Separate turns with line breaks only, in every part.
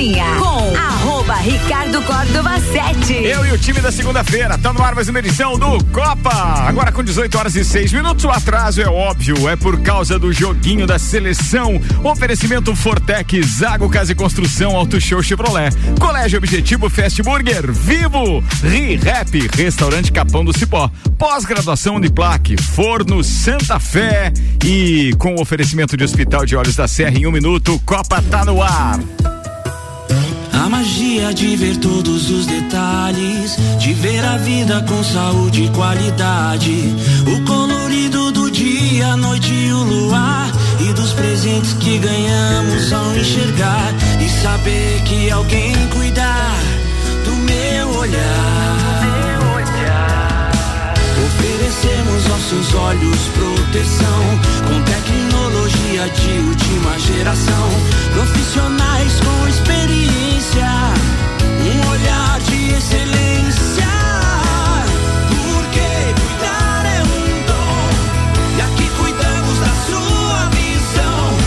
Cozinha com arroba Ricardo Córdova 7.
Eu e o time da segunda-feira, tá no ar mais uma edição do Copa. Agora com 18 horas e 6 minutos, o atraso é óbvio, é por causa do joguinho da seleção. Oferecimento Fortec, Zago Casa e Construção, Auto Show Chevrolet, Colégio Objetivo Fast Burger, Vivo, Ri Rap, Restaurante Capão do Cipó, pós-graduação Uniplaque, Forno Santa Fé e com oferecimento de Hospital de Olhos da Serra em um minuto, Copa tá no ar.
A magia de ver todos os detalhes, de ver a vida com saúde e qualidade. O colorido do dia, a noite e o luar. E dos presentes que ganhamos ao enxergar. E saber que alguém cuidar do meu olhar. Oferecemos nossos olhos proteção com tecnologia de última geração. Profissionais com experiência, um olhar de excelência. Porque cuidar é um dom, e aqui cuidamos da sua visão.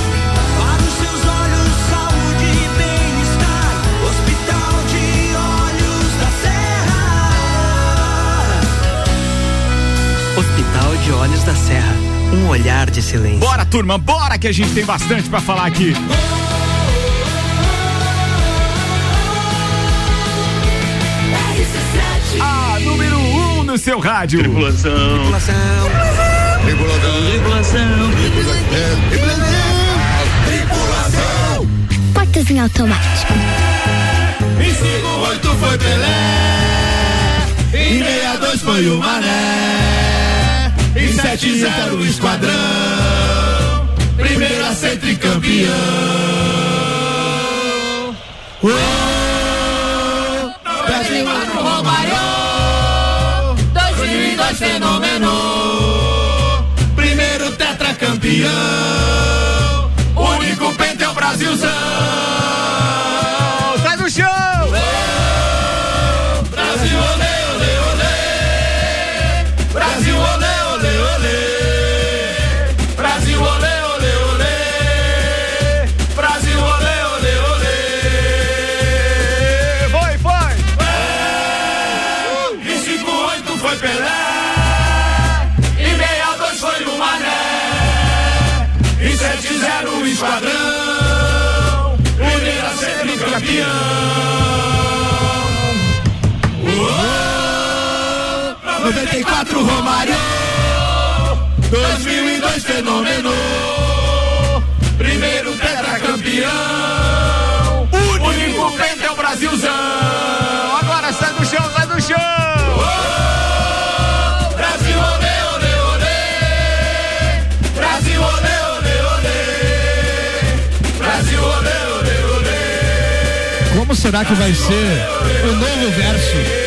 Para os seus olhos, saúde e bem-estar. Hospital de Olhos da Serra.
Hospital de Olhos da Serra. Um olhar de silêncio.
Bora, turma, bora que a gente tem bastante pra falar aqui. Seu rádio.
Tripulação.
Tripulação.
Tripulação.
Portas em automático.
Em 58 foi Pelé. Em 62 foi o Mané. Em 70 o Esquadrão. Primeiro a ser tricampeão. Oh, fenômeno. Primeiro tetracampeão. Único pente Brasilzão.
Será que vai ser o novo verso?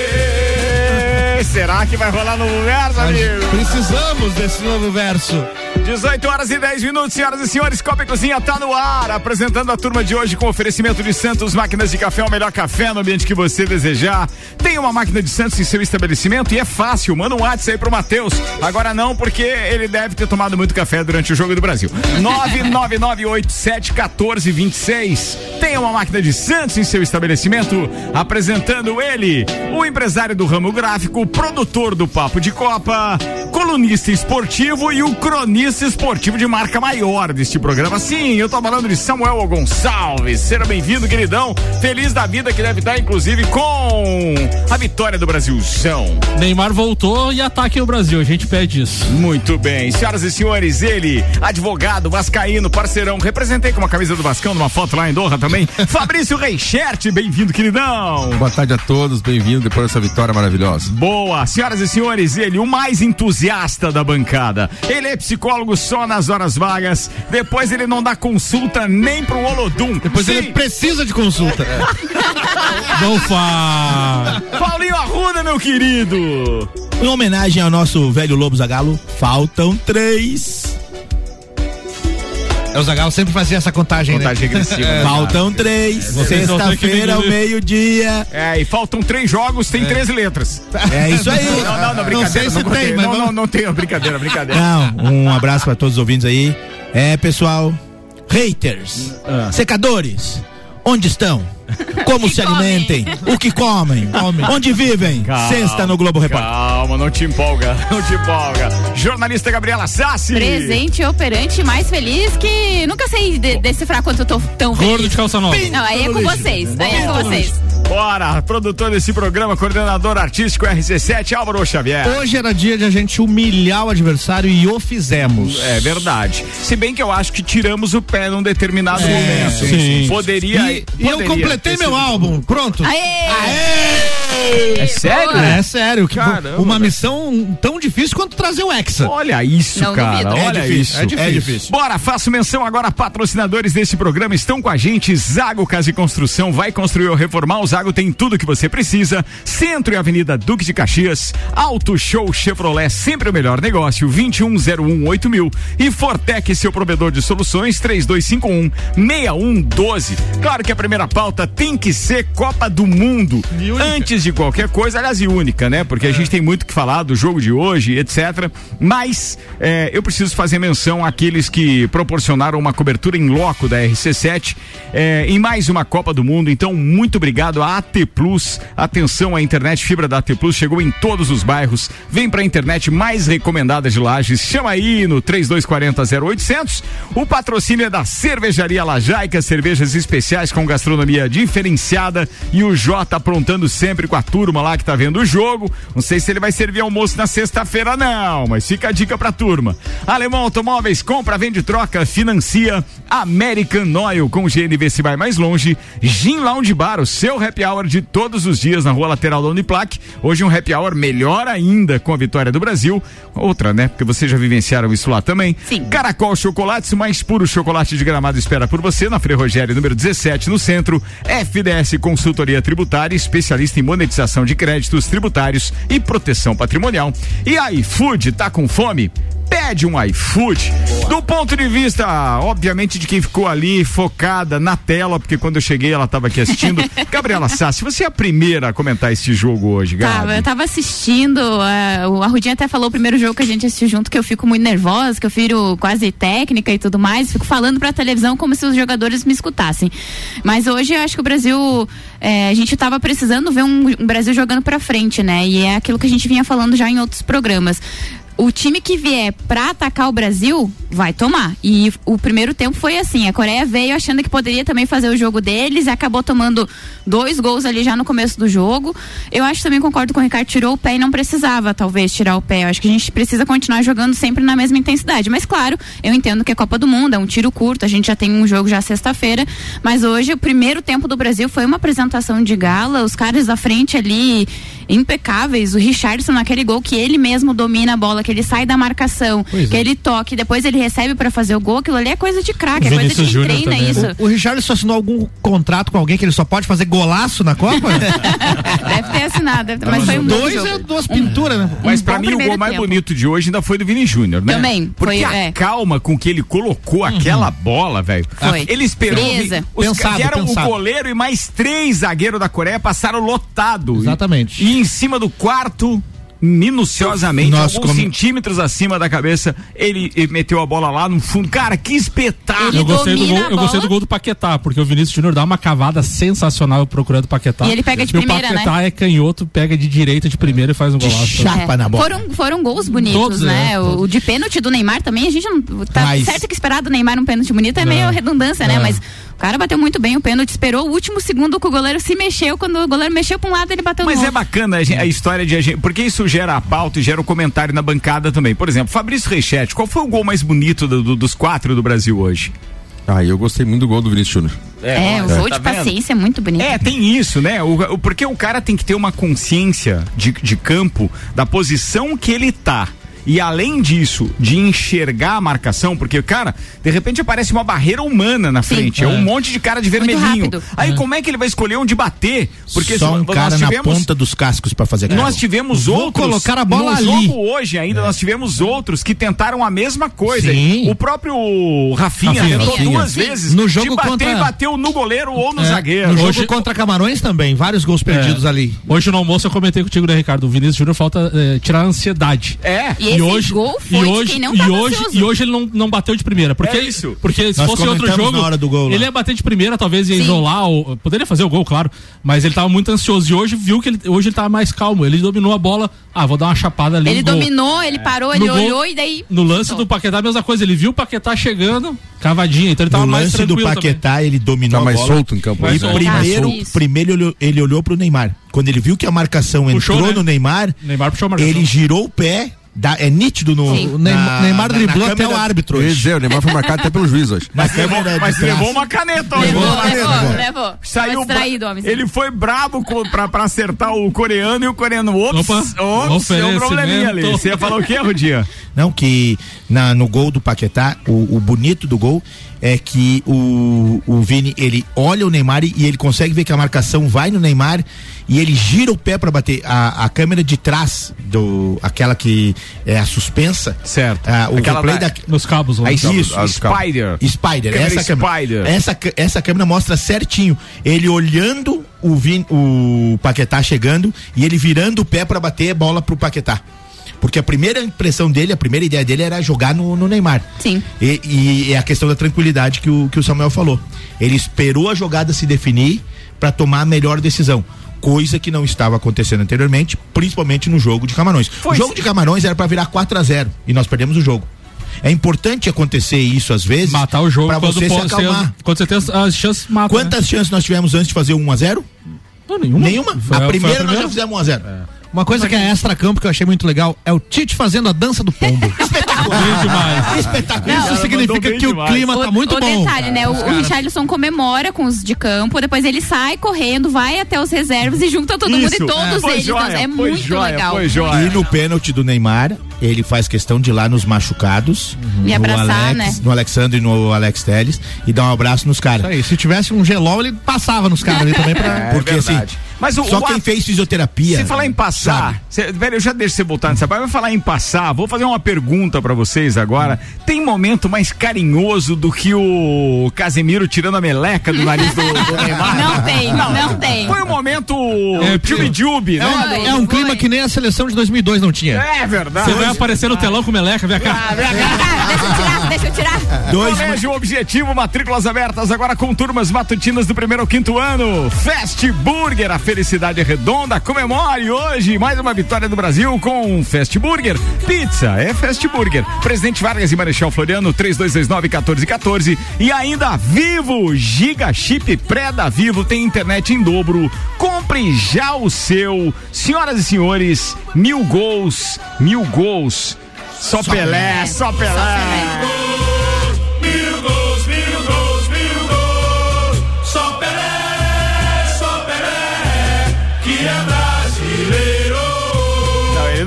Será que vai rolar novo verso, amigo?
precisamos desse novo verso.
18 horas e 10 minutos, senhoras e senhores, Copa e Cozinha tá no ar, apresentando a turma de hoje com oferecimento de Santos Máquinas de Café, o melhor café no ambiente que você desejar. Tem uma máquina de Santos em seu estabelecimento e é fácil, manda um WhatsApp aí pro Matheus. Agora não, porque ele deve ter tomado muito café durante o Jogo do Brasil. 999871426. Tem uma máquina de Santos em seu estabelecimento, apresentando ele, o empresário do ramo gráfico, produtor do Papo de Copa, colunista esportivo e o cronista esportivo de marca maior deste programa. Sim, eu tô falando de Samuel Gonçalves. Seja bem-vindo, queridão. Feliz da vida que deve estar, inclusive, com a vitória do Brasilzão.
Neymar voltou e ataque o Brasil. A gente pede isso.
Muito bem, senhoras e senhores, ele, advogado, vascaíno, parceirão, representei com uma camisa do Vascão numa foto lá em Doha também. Fabrício Reichert, bem-vindo, queridão.
Boa tarde a todos, bem-vindo depois dessa vitória maravilhosa.
Boa, senhoras e senhores, ele, o mais entusiasta da bancada. Ele é psicólogo só nas horas vagas. Depois ele não dá consulta nem pro Olodum.
Depois
Sim,
ele precisa de consulta. Não faz.
Paulinho Arruda, meu querido.
Em homenagem ao nosso velho Lobo Zagalo, faltam três.
É, o Zagallo sempre fazia essa contagem,
Contagem
né?
regressiva.
É,
né?
Faltam três. Sexta-feira ao meio-dia.
É, e faltam três jogos, tem três letras.
É isso aí.
Não, não, não, brincadeira.
sei se
contei.
tem, mas
não, não, não tem, brincadeira, brincadeira.
Não, um abraço para todos os ouvintes aí. É, pessoal, haters,
Ah.
secadores, onde estão? Como se alimentem? O que comem? Onde vivem?
Calma,
Sexta no Globo Repórter.
Calma, não te empolga, não te empolga. Jornalista Gabriela Sassi.
Presente operante mais feliz que nunca sei de- decifrar quanto eu tô tão feliz.
Gordo de calça nova.
Não, aí é com vocês. Aí é com vocês.
Bora, produtor desse programa, coordenador artístico RC7, Álvaro Xavier.
Hoje era dia de a gente humilhar o adversário e o fizemos.
É verdade. Se bem que eu acho que tiramos o pé num determinado
É,
momento.
sim.
Poderia.
E, e eu
poderia
completei meu álbum. Pronto.
Aê!
É sério?
É sério. que
Caramba,
uma missão tão difícil quanto trazer o Hexa.
Olha isso,
Não
cara.
duvido.
Olha
É difícil,
isso.
é difícil. É difícil.
Bora, faço menção agora. Patrocinadores desse programa estão com a gente. Zago Casa e Construção vai construir ou reformar. O Zago tem tudo que você precisa. Centro e Avenida Duque de Caxias. Auto Show Chevrolet, sempre o melhor negócio. 21018000 mil. E Fortec, seu provedor de soluções. 3251 6112. Claro que a primeira pauta tem que ser Copa do Mundo. Antes de qualquer coisa, aliás, e única, né? Porque a gente tem muito que falar do jogo de hoje, etc. Mas é, eu preciso fazer menção àqueles que proporcionaram uma cobertura em loco da RC7 é, em mais uma Copa do Mundo. Então, muito obrigado à AT Plus. Atenção, a internet fibra da AT Plus chegou em todos os bairros. Vem pra internet mais recomendada de Lages. Chama aí no 3240 0800. O patrocínio é da Cervejaria Lajaica, cervejas especiais com gastronomia diferenciada e o Jota aprontando sempre com a turma lá que tá vendo o jogo. Não sei se ele vai servir almoço na sexta-feira não, mas fica a dica pra turma. Alemão Automóveis, compra, vende, troca, financia. American Oil com GNV se vai mais longe. Gin Lounge Bar, o seu happy hour de todos os dias na rua lateral da Uniplac. Hoje um happy hour melhor ainda com a vitória do Brasil. Outra, né? Porque vocês já vivenciaram isso lá também.
Sim.
Caracol Chocolates, o mais puro chocolate de gramado espera por você na Frei Rogério, número 17, no centro. FDS Consultoria Tributária, especialista em monetização de créditos tributários e proteção patrimonial. E a iFood, tá com fome? Pede um iFood. Do ponto de vista, obviamente, de quem ficou ali focada na tela, porque quando eu cheguei ela estava aqui assistindo. Gabriela Sassi, você é a primeira a comentar esse jogo hoje, Gabi.
Tava, eu tava assistindo, uh, o Arrudinho até falou o primeiro jogo que a gente assistiu junto que eu fico muito nervosa, que eu viro quase técnica e tudo mais, fico falando pra televisão como se os jogadores me escutassem. Mas hoje eu acho que o Brasil, eh, a gente tava precisando ver um, um Brasil jogando pra frente, né? E é aquilo que a gente vinha falando já em outros programas. O time que vier pra atacar o Brasil vai tomar. E o primeiro tempo foi assim: a Coreia veio achando que poderia também fazer o jogo deles acabou tomando dois gols ali já no começo do jogo. Eu acho também concordo com o Ricardo, tirou o pé e não precisava, talvez, tirar o pé. Eu acho que a gente precisa continuar jogando sempre na mesma intensidade. Mas claro, eu entendo que é Copa do Mundo, é um tiro curto, a gente já tem um jogo já sexta-feira. Mas hoje, o primeiro tempo do Brasil foi uma apresentação de gala, os caras da frente ali impecáveis. O Richardson naquele gol que ele mesmo domina a bola, que ele sai da marcação,
Pois
que
é.
ele toca e depois ele recebe pra fazer o gol. Aquilo ali é coisa de craque, é coisa de
Júnior
treina
também,
isso.
né?
O Richarlison assinou algum contrato com alguém que ele só pode fazer golaço na Copa?
Deve ter assinado, deve ter- mas foi um
Dois
jogo.
é duas pinturas, né?
Mas
Um
pra
bom
mim o gol mais
tempo.
bonito de hoje ainda foi do Vini Júnior, né?
Também,
Porque
foi,
a
é.
calma com que ele colocou aquela bola, velho.
Foi.
Ele esperou.
Frieza.
Os
Pensado,
vieram
pensado.
o goleiro e mais três zagueiros da Coreia passaram lotado.
Exatamente.
E em cima do quarto. Minuciosamente,
Nossa,
alguns
como-
centímetros acima da cabeça, ele, ele meteu a bola lá no fundo. Cara, que espetáculo!
Ele
Eu gostei, do gol, eu gostei do gol do Paquetá, porque o Vinícius Júnior dá uma cavada sensacional procurando o Paquetá.
E ele pega de
E
primeira,
o Paquetá é canhoto, pega de direita de primeira e faz um golaço.
chapa
É.
na bola.
Foram, foram gols bonitos,
Todos,
né?
é,
o, o de pênalti do Neymar também, a gente não. Tá
Mas-
certo que esperar do Neymar um pênalti bonito é, meio redundância, né? Mas o cara bateu muito bem o pênalti, esperou o último segundo que o goleiro se mexeu. Quando o goleiro mexeu pra um lado, ele bateu
Mas
no
é
outro.
bacana a, a história de a gente, porque isso gera a pauta e gera o comentário na bancada também. Por exemplo, Fabrício Reichete, qual foi o gol mais bonito do- do- dos quatro do Brasil hoje?
Ah, eu gostei muito do gol do Vinícius Júnior.
É, o
olha,
gol
tá
de
vendo?
paciência é muito bonito.
É, tem isso, né? O, o- porque o cara tem que ter uma consciência de, de campo da posição que ele tá. E além disso, de enxergar a marcação, porque, cara, de repente aparece uma barreira humana na
Sim.
frente. É. um monte de cara de vermelhinho. Aí como é que ele vai escolher onde bater? Porque
Só um
se-
cara
nós
na
tivemos.
ponta dos cascos pra fazer
Nós
aquilo.
tivemos
Vou
outros.
colocar a bola
no
ali.
jogo hoje ainda, nós tivemos outros que tentaram a mesma coisa.
Sim.
O próprio Rafinha,
Rafinha,
tentou
Rafinha.
duas
Sim.
vezes.
No jogo
de bater
contra-
e bateu no goleiro ou no
É,
zagueiro.
No jogo
Hoje-
contra Camarões também, vários gols perdidos ali.
Hoje no almoço eu comentei contigo, né, Ricardo? O Vinícius Júnior falta eh, tirar a ansiedade.
É.
E esse
e hoje,
gol foi
e
de
hoje,
quem não
e
tava
hoje,
ansioso.
e hoje ele não, não bateu de primeira. Porque,
É isso.
porque se
Nós
fosse outro jogo,
na hora do gol
ele ia bater de primeira, talvez ia
Sim.
isolar, ou, poderia fazer o gol, claro. Mas ele tava muito ansioso. E hoje viu que ele, hoje ele tava mais calmo. Ele dominou a bola. Ah, vou dar uma chapada ali.
Ele
no gol.
dominou, ele parou, ele
No gol-
olhou e daí.
No lance do Paquetá, a mesma coisa. Ele viu o Paquetá chegando, cavadinha. Então ele tava
No
mais
lance do
tranquilo também.
Paquetá, ele dominou
Tá
a
mais
bola.
solto em campo.
E
né?
primeiro, primeiro ele, olhou- ele olhou pro Neymar. Quando ele viu que a marcação
Puxou,
entrou
né?
no Neymar,
Neymar puxou a marcação.
ele girou o pé. Dá- é nítido no.
Sim.
O Neymar, Neymar driblou
na
até o
câmera-
árbitro. Hoje.
dizer, o Neymar foi marcado até pelo juiz hoje.
Na
Mas levou, mas
trás.
levou uma caneta hoje.
Levou,
Levou
levou, levou.
Saiu
distraído, homemzinho.
Ele foi brabo com, pra, pra acertar o coreano e o coreano. Ops,
Opa,
ops, deu um probleminha ali. Você ia falar o quê, Rudinha?
Não, que na, no gol do Paquetá, o, o bonito do gol é que o, o Vini, ele olha o Neymar e, e ele consegue ver que a marcação vai no Neymar e ele gira o pé pra bater. A, a câmera de trás, do aquela que é a suspensa.
Certo.
ah, o
Aquela
replay
da-
da,
Nos cabos lá.
Aí, isso,
as cabos.
Spider.
Spider,
Câmera
essa câmera,
Spider.
essa, cã- essa câmera mostra certinho ele olhando o, Vin, o Paquetá chegando e ele virando o pé pra bater a bola pro Paquetá. Porque a primeira impressão dele, a primeira ideia dele era jogar no, no Neymar.
Sim.
E, e é a questão da tranquilidade que o, que o Samuel falou. Ele esperou a jogada se definir pra tomar a melhor decisão. Coisa que não estava acontecendo anteriormente, principalmente no jogo de Camarões.
Foi
o jogo
sim.
de Camarões era pra virar 4 a 0 e nós perdemos o jogo. É importante acontecer isso às vezes.
Matar o jogo
pra
quando,
você se acalmar.
quando você tem as, as chances, mata. né?
Quantas chances nós tivemos antes de fazer 1 a 0
Não, nenhuma.
Nenhuma.
Foi
a, primeira nós
primeira?
já fizemos 1 a 0
Uma coisa que é extra-campo que eu achei muito legal é o Tite fazendo a dança do pombo.
Bem demais.
Espetacular.
Isso significa que o
demais.
clima tá
o,
muito
o
bom.
detalhe, né? O, o Richarlison comemora com os de campo, depois ele sai correndo, vai até os reservas e junta todo mundo
Isso.
e todos
Foi
eles.
joia,
então, é muito
joia,
legal.
E no pênalti do Neymar, ele faz questão de ir lá nos machucados.
E
no
abraçar,
Alex,
né?
No Alexandre e no Alex Teles. E dar um abraço nos caras.
Se tivesse um gelol, ele passava nos caras ali também pra.
É
Porque
verdade.
assim,
Mas o-
só
o
quem
ato-
fez fisioterapia.
Se falar em passar, cê, velho, eu já deixo você voltar nessa parte, mas falar em passar, vou fazer uma pergunta pra vocês agora. Tem momento mais carinhoso do que o Casemiro tirando a meleca do nariz do, do Neymar?
Não tem, não, tem.
Foi um momento
É,
tchubi-jubi,
É,
né?
é um clima que nem a seleção de 2002 não tinha.
É verdade.
Você vai aparecer no telão com meleca, vem cá.
Ah, deixa eu tirar, deixa eu tirar.
Dois,
Colégio Objetivo, matrículas abertas agora com turmas matutinas do primeiro ao quinto ano. Fast Burger, a felicidade é redonda. Comemore hoje mais uma vitória do Brasil com Fast Burger. Pizza é Fast Burger. Presidente Vargas e Marechal Floriano, 3229-1414. E ainda Vivo, Giga Chip Pré da Vivo tem internet em dobro. Compre já o seu. Senhoras e senhores, mil gols, mil gols. Só, Pelé, só Pelé.
Mil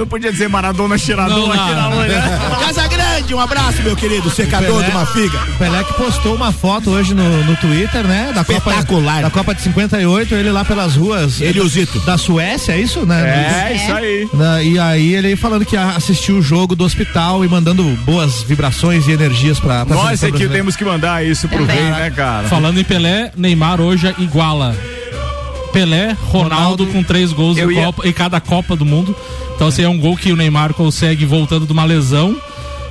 podia dizer Maradona cheirador
Não,
aqui na mulher.
Casa Grande, um abraço, meu querido, secador
Pelé.
de uma figa.
O Pelé que postou uma foto hoje no, no Twitter, né? Da Copa,
Espetacular.
da Copa de 58, ele lá pelas ruas.
Ele e o Zito.
Da Suécia, é isso, né?
É, isso aí.
Na- e aí ele falando que assistiu o jogo do hospital e mandando boas vibrações e energias pra, pra
Nós aqui
brasileira.
temos que mandar isso pro
Também.
rei, né, cara?
Falando em Pelé, Neymar hoje iguala. Pelé, Ronaldo,
Ronaldo.
com três gols em,
ia-
Copa, em cada Copa do Mundo. Então, assim, é um gol que o Neymar consegue voltando de uma lesão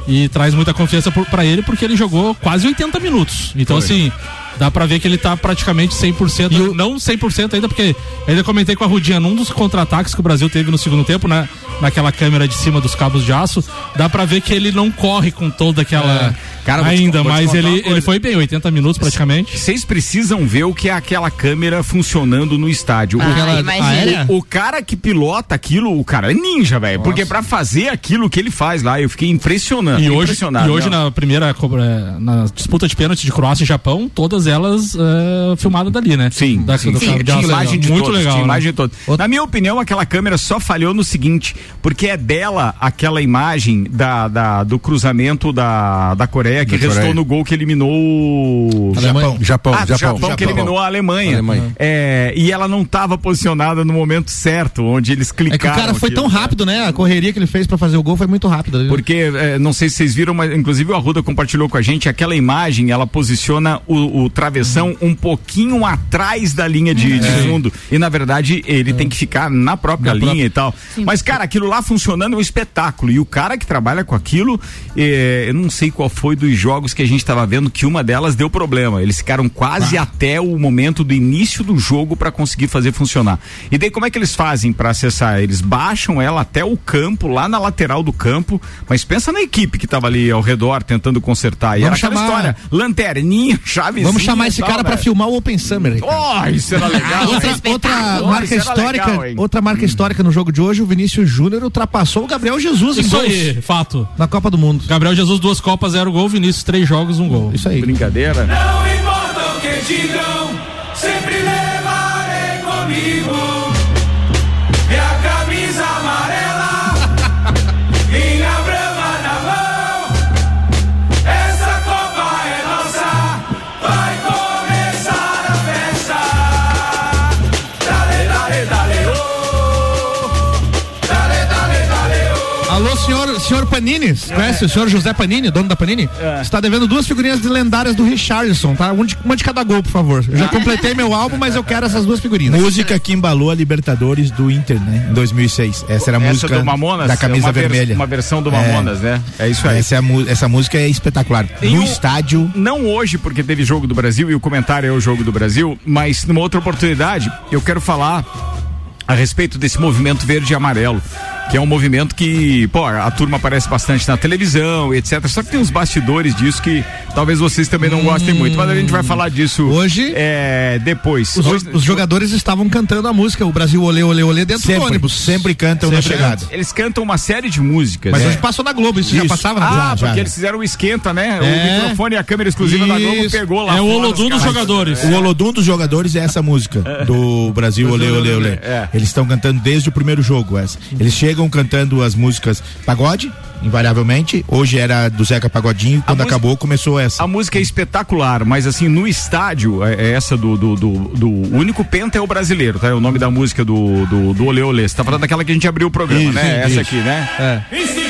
e traz muita confiança pra ele porque ele jogou quase 80 minutos. Então, assim, dá pra ver que ele tá praticamente 100%, não 100% ainda, porque ainda comentei com a Rudinha num dos contra-ataques que o Brasil teve no segundo tempo, né? Naquela câmera de cima dos cabos de aço, dá pra ver que ele não corre com toda aquela.
É. Cara,
ainda, mas ele, ele foi bem, 80 minutos praticamente.
Vocês precisam ver o que é aquela câmera funcionando no estádio. O-
Ah, imagina.
aérea?
O cara que pilota aquilo, o cara é ninja, velho. Porque pra fazer aquilo que ele faz lá, eu fiquei impressionante.
E hoje,
impressionado.
e hoje
não.
na primeira na disputa de pênalti de Croácia e Japão, todas elas eh, filmadas dali, né?
Sim,
da,
sim,
do
sim.
de
imagem de
muito
todos,
legal.
tinha
né?
imagem de todos. Na minha opinião, aquela câmera só falhou no seguinte, porque é dela aquela imagem da, da- do cruzamento da, da Coreia Coreia que
Da
restou
Coreia.
no gol que eliminou o
Japão. Japão,
Ah, do
Japão.
Japão, que eliminou a Alemanha.
Alemanha.
É, e ela não estava posicionada no momento certo, onde eles
É que
clicaram.
o cara foi
aquilo.
tão rápido, né? A correria que ele fez pra fazer o gol foi muito rápida.
Porque, é, não sei se vocês viram, mas inclusive o Arruda compartilhou com a gente, aquela imagem, ela posiciona o, o travessão um pouquinho atrás da linha de, de fundo. E na verdade ele tem que ficar na própria
Na
linha
própria-
e tal. Mas, cara, aquilo lá funcionando é um espetáculo. E o cara que trabalha com aquilo, é, eu não sei qual foi dos jogos que a gente estava vendo que uma delas deu problema. Eles ficaram quase até o momento do início do jogo para conseguir fazer funcionar. E daí como é que eles fazem para acessar? Eles baixam ela até o campo, lá na lateral do campo, mas pensa na equipe que tava ali ao redor tentando consertar. E
Vamos
era
chamar-
história, lanterninha, chavezinha.
Vamos chamar esse
tal,
cara pra
né?
filmar o Open Summer. Ricardo.
Oh, isso era legal.
outra,
Oh,
marca
isso era
histórica,
legal,
outra marca histórica no jogo de hoje, o Vinícius Júnior ultrapassou o Gabriel Jesus em
Isso
gols
aí, fato.
na Copa do Mundo.
Gabriel Jesus, duas Copas, zero gol. Vinícius, três jogos, um gol.
Isso aí.
Brincadeira.
Não importa o que digam,
senhor, senhor Panini, conhece o senhor José Panini, dono da Panini? Está devendo duas figurinhas de lendárias do Richardson, tá? Um de- uma de cada gol, por favor. Eu já completei meu álbum, mas eu quero essas duas figurinhas.
Música que embalou a Libertadores do Inter, né? Em 2006. Essa era a
Essa
música
do Mamonas,
da camisa
uma
vermelha.
uma versão do
É.
Mamonas, né? É isso aí.
Essa, é essa música é espetacular.
Tem
no
um-
estádio.
Não hoje, porque teve jogo do Brasil e o comentário é o jogo do Brasil, mas numa outra oportunidade eu quero falar a respeito desse movimento verde e amarelo. Que é um movimento que, pô, a turma aparece bastante na televisão, etc. Só que tem uns bastidores disso que talvez vocês também não gostem muito, mas a gente vai falar disso
Hoje-
é, depois.
Os,
Hoje-
os jogadores estavam cantando a música, o Brasil olê, olê, olê dentro do
Sempre,
ônibus.
sempre cantam na
Sempre
chegada.
Eles cantam uma série de músicas.
Mas
né?
hoje passou na Globo, isso, já
Isso.
passava na
Ah,
Globo.
já,
porque
já.
eles fizeram o esquenta, né? O
É.
microfone e a câmera exclusiva da Globo
Isso.
pegou lá
É o Olodum
os
dos jogadores.
O Olodum dos jogadores é essa música do Brasil Olê Olê Olê.
É.
Eles estão cantando desde o primeiro jogo essa. Eles chegam cantando as músicas pagode, invariavelmente. Hoje era do Zeca Pagodinho, quando
música-
acabou começou essa.
A música é espetacular, mas assim, no estádio, é, é essa do, do, do, do- O único penta é o brasileiro, tá? É o nome da música do, do, do Olê Olê. Você tá falando daquela que a gente abriu o programa,
Isso,
né?
isso.
Essa aqui, né?
É.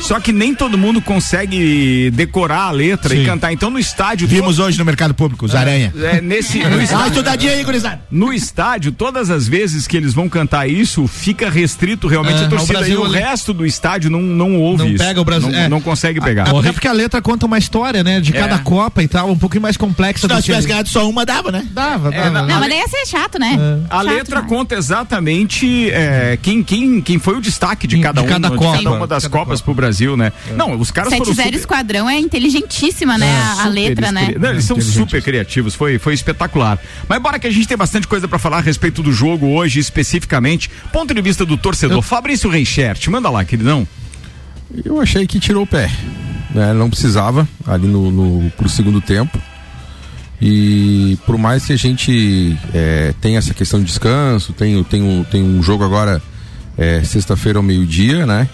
Só que nem todo mundo consegue decorar a letra e
Sim.
cantar. Então no estádio.
Vimos hoje no mercado público, os Aranha.
É, nesse, no,
Dá uma
estádio,
estudadinha aí, gurizada.
no estádio, todas as vezes que eles vão cantar isso, fica restrito realmente
É,
a
o
torcida.
Brasil
e o resto do estádio não, não ouve
Não
isso.
pega o Brasil-
Não,
é.
não consegue pegar.
Até porque a letra conta uma história, né? De cada
É.
Copa e tal, um pouquinho mais complexa
Se
do
nós tivesse ganhado só uma, dava, né?
Dava, dava.
na-
Não, mas daí ia ser chato, né?
A
Chato
letra
demais.
conta exatamente é, quem, quem, quem foi o destaque de
De
cada, um,
cada
de
Copa.
cada uma das
Cada
Copas
Copa.
pro Brasil, né? Não, os caras foram
7-0
super,
Esquadrão é inteligentíssima, né? a- a
super
letra, né?
Não, eles são super criativos, foi, foi espetacular. Mas bora que a gente tem bastante coisa pra falar a respeito do jogo hoje, especificamente. Ponto de vista do torcedor. Fabrício Reichert, manda lá, queridão.
Eu achei que tirou o pé. Né? Não precisava ali no, no pro segundo tempo. E por mais que a gente é, tenha essa questão de descanso, tem, tem, um, tem um jogo agora é, sexta-feira ao meio-dia, né?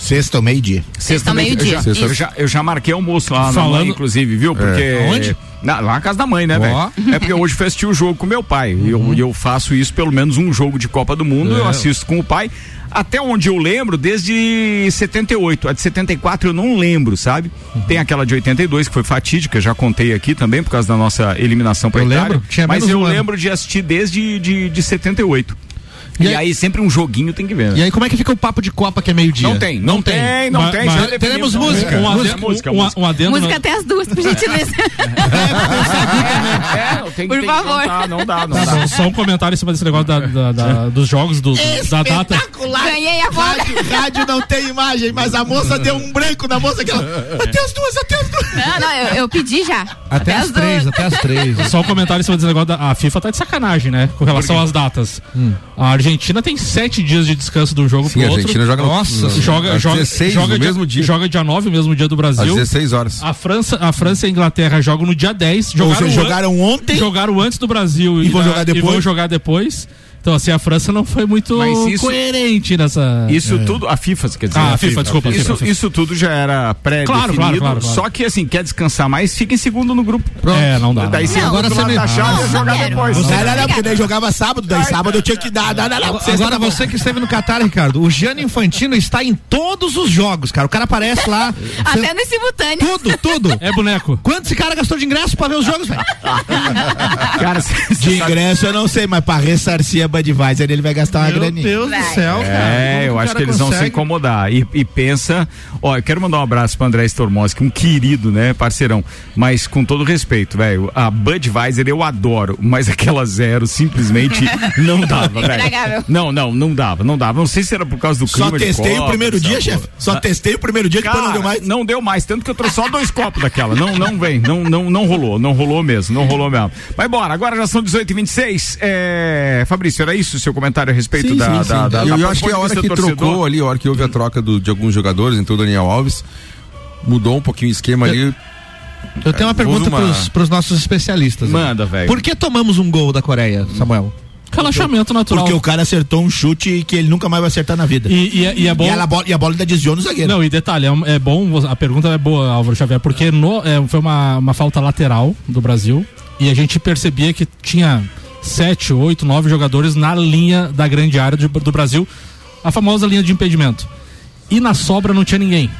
Sexta ao meio-dia.
Sexta ao
eu
meio-dia.
Eu
Isso.
já, eu já marquei almoço lá na
Falando-
mãe, inclusive, viu? Porque.
Aonde?
Na- lá na casa da mãe, né, velho? É porque hoje fui assistir o jogo com meu pai. E eu, e eu faço isso pelo menos um jogo de Copa do Mundo, eu assisto com o pai. Até onde eu lembro, desde 78. A de 74 eu não lembro, sabe? Tem aquela de 82, que foi fatídica, já contei aqui também, por causa da nossa eliminação
Eu
Itália.
lembro, tinha
Mas eu
um ano.
lembro de assistir desde de, de 78.
E
E,
aí-
aí sempre um joguinho tem que ver. né?
E aí, como é que fica o papo de Copa que é meio-dia?
Não tem, não, tem, não
Mas-
tem.
mas
teremos
Não,
música.
é,
Um,
música,
adendo,
música,
um,
música.
um adendo
Música até as duas, por gentileza.
É, não, tem,
Por
tem
favor.
Não dá, não
Tá
dá.
bom, só um comentário em cima desse negócio da, da- da- dos jogos, do, da data.
Ganhei a bola.
Rádio, rádio não tem imagem, mas a moça deu um branco na moça que ela. Até as duas, até as duas.
Não, não, eu, eu pedi já.
Até as três, até as três.
Só um comentário em cima desse negócio da a FIFA tá de sacanagem, né? Com relação às datas. A Argentina tem sete dias de descanso de um jogo
Sim,
pro
a
outro.
Argentina joga no-
Nossa,
no-
joga,
às
joga,
16
joga
no
dia,
mesmo dia.
Joga dia 9, mesmo dia do
Às
Brasil.
16 horas.
A França, a França e a Inglaterra jogam no dia 10.
Ou
Jogaram,
seja,
an-
jogaram ontem.
jogaram antes do Brasil
E vão
da-
jogar
E vão
depois?
jogar depois. Então, assim, a França não foi muito
isso-
coerente nessa.
Isso tudo, a FIFA, quer dizer?
Ah, a FIFA, desculpa, a
Isso,
FIFA, FIFA.
isso tudo já era pré-definido.
Claro, claro, claro, claro.
Só que, assim, quer descansar mais, fica em segundo no grupo.
É, não dá.
Daí
não
agora você
me-
chave
Não,
e jogar
quero.
depois.
Não, não, não, porque daí jogava sábado, daí sábado eu tinha que dar. Não, não, não.
Agora
tá
você que esteve no Catar, Ricardo, o Gianni Infantino está em todos os jogos, cara. O cara aparece lá.
Até no simultâneo.
Tudo, tudo.
É boneco.
Quanto esse cara gastou de ingresso pra ver os jogos, velho?
Cara,
De ingresso eu não sei, mas pra ressarcir a Budweiser ele vai gastar uma
Meu
graninha.
Deus do céu, cara.
É, eu
o
acho
cara
que eles vão se
consegue?
incomodar. E, e pensa, ó, eu quero mandar um abraço pro André Stormoski, um querido, né, parceirão. Mas com todo respeito, velho, a Budweiser eu adoro, mas aquela zero simplesmente não dava, velho. Não, não, não dava, não dava. Não sei se era por causa do
Só
clima de
testei o
Copa,
primeiro dia, chefe. Só testei o primeiro dia, depois não deu mais.
Não deu mais, tanto que eu trouxe só dois copos daquela. Não, não vem, não, não, não rolou, não rolou mesmo, não rolou mesmo. Mas bora, agora já são 18 e 26 é... Fabrício, era isso o seu comentário a respeito
Sim,
da,
sim,
da,
sim.
da,
eu,
da-
eu acho que a hora que
torcedor.
trocou ali, a hora que houve a troca do- de alguns jogadores, entrou o Daniel Alves, mudou um pouquinho o esquema ali.
Eu tenho uma pergunta
Houve uma-
pros, pros nossos especialistas.
Manda, velho.
Por que tomamos um gol da Coreia, Samuel?
Relaxamento natural.
Porque o cara acertou um chute que ele nunca mais vai acertar na vida.
E, e é- e é bom.
E, ela, e a bola ainda desviou no zagueiro.
Não, e detalhe, é, é bom, a pergunta é boa, Álvaro Xavier, porque no- é, foi uma, uma falta lateral do Brasil e a gente percebia que tinha sete, oito, nove jogadores na linha da grande área de- do Brasil, a famosa linha de impedimento. E na sobra não tinha ninguém.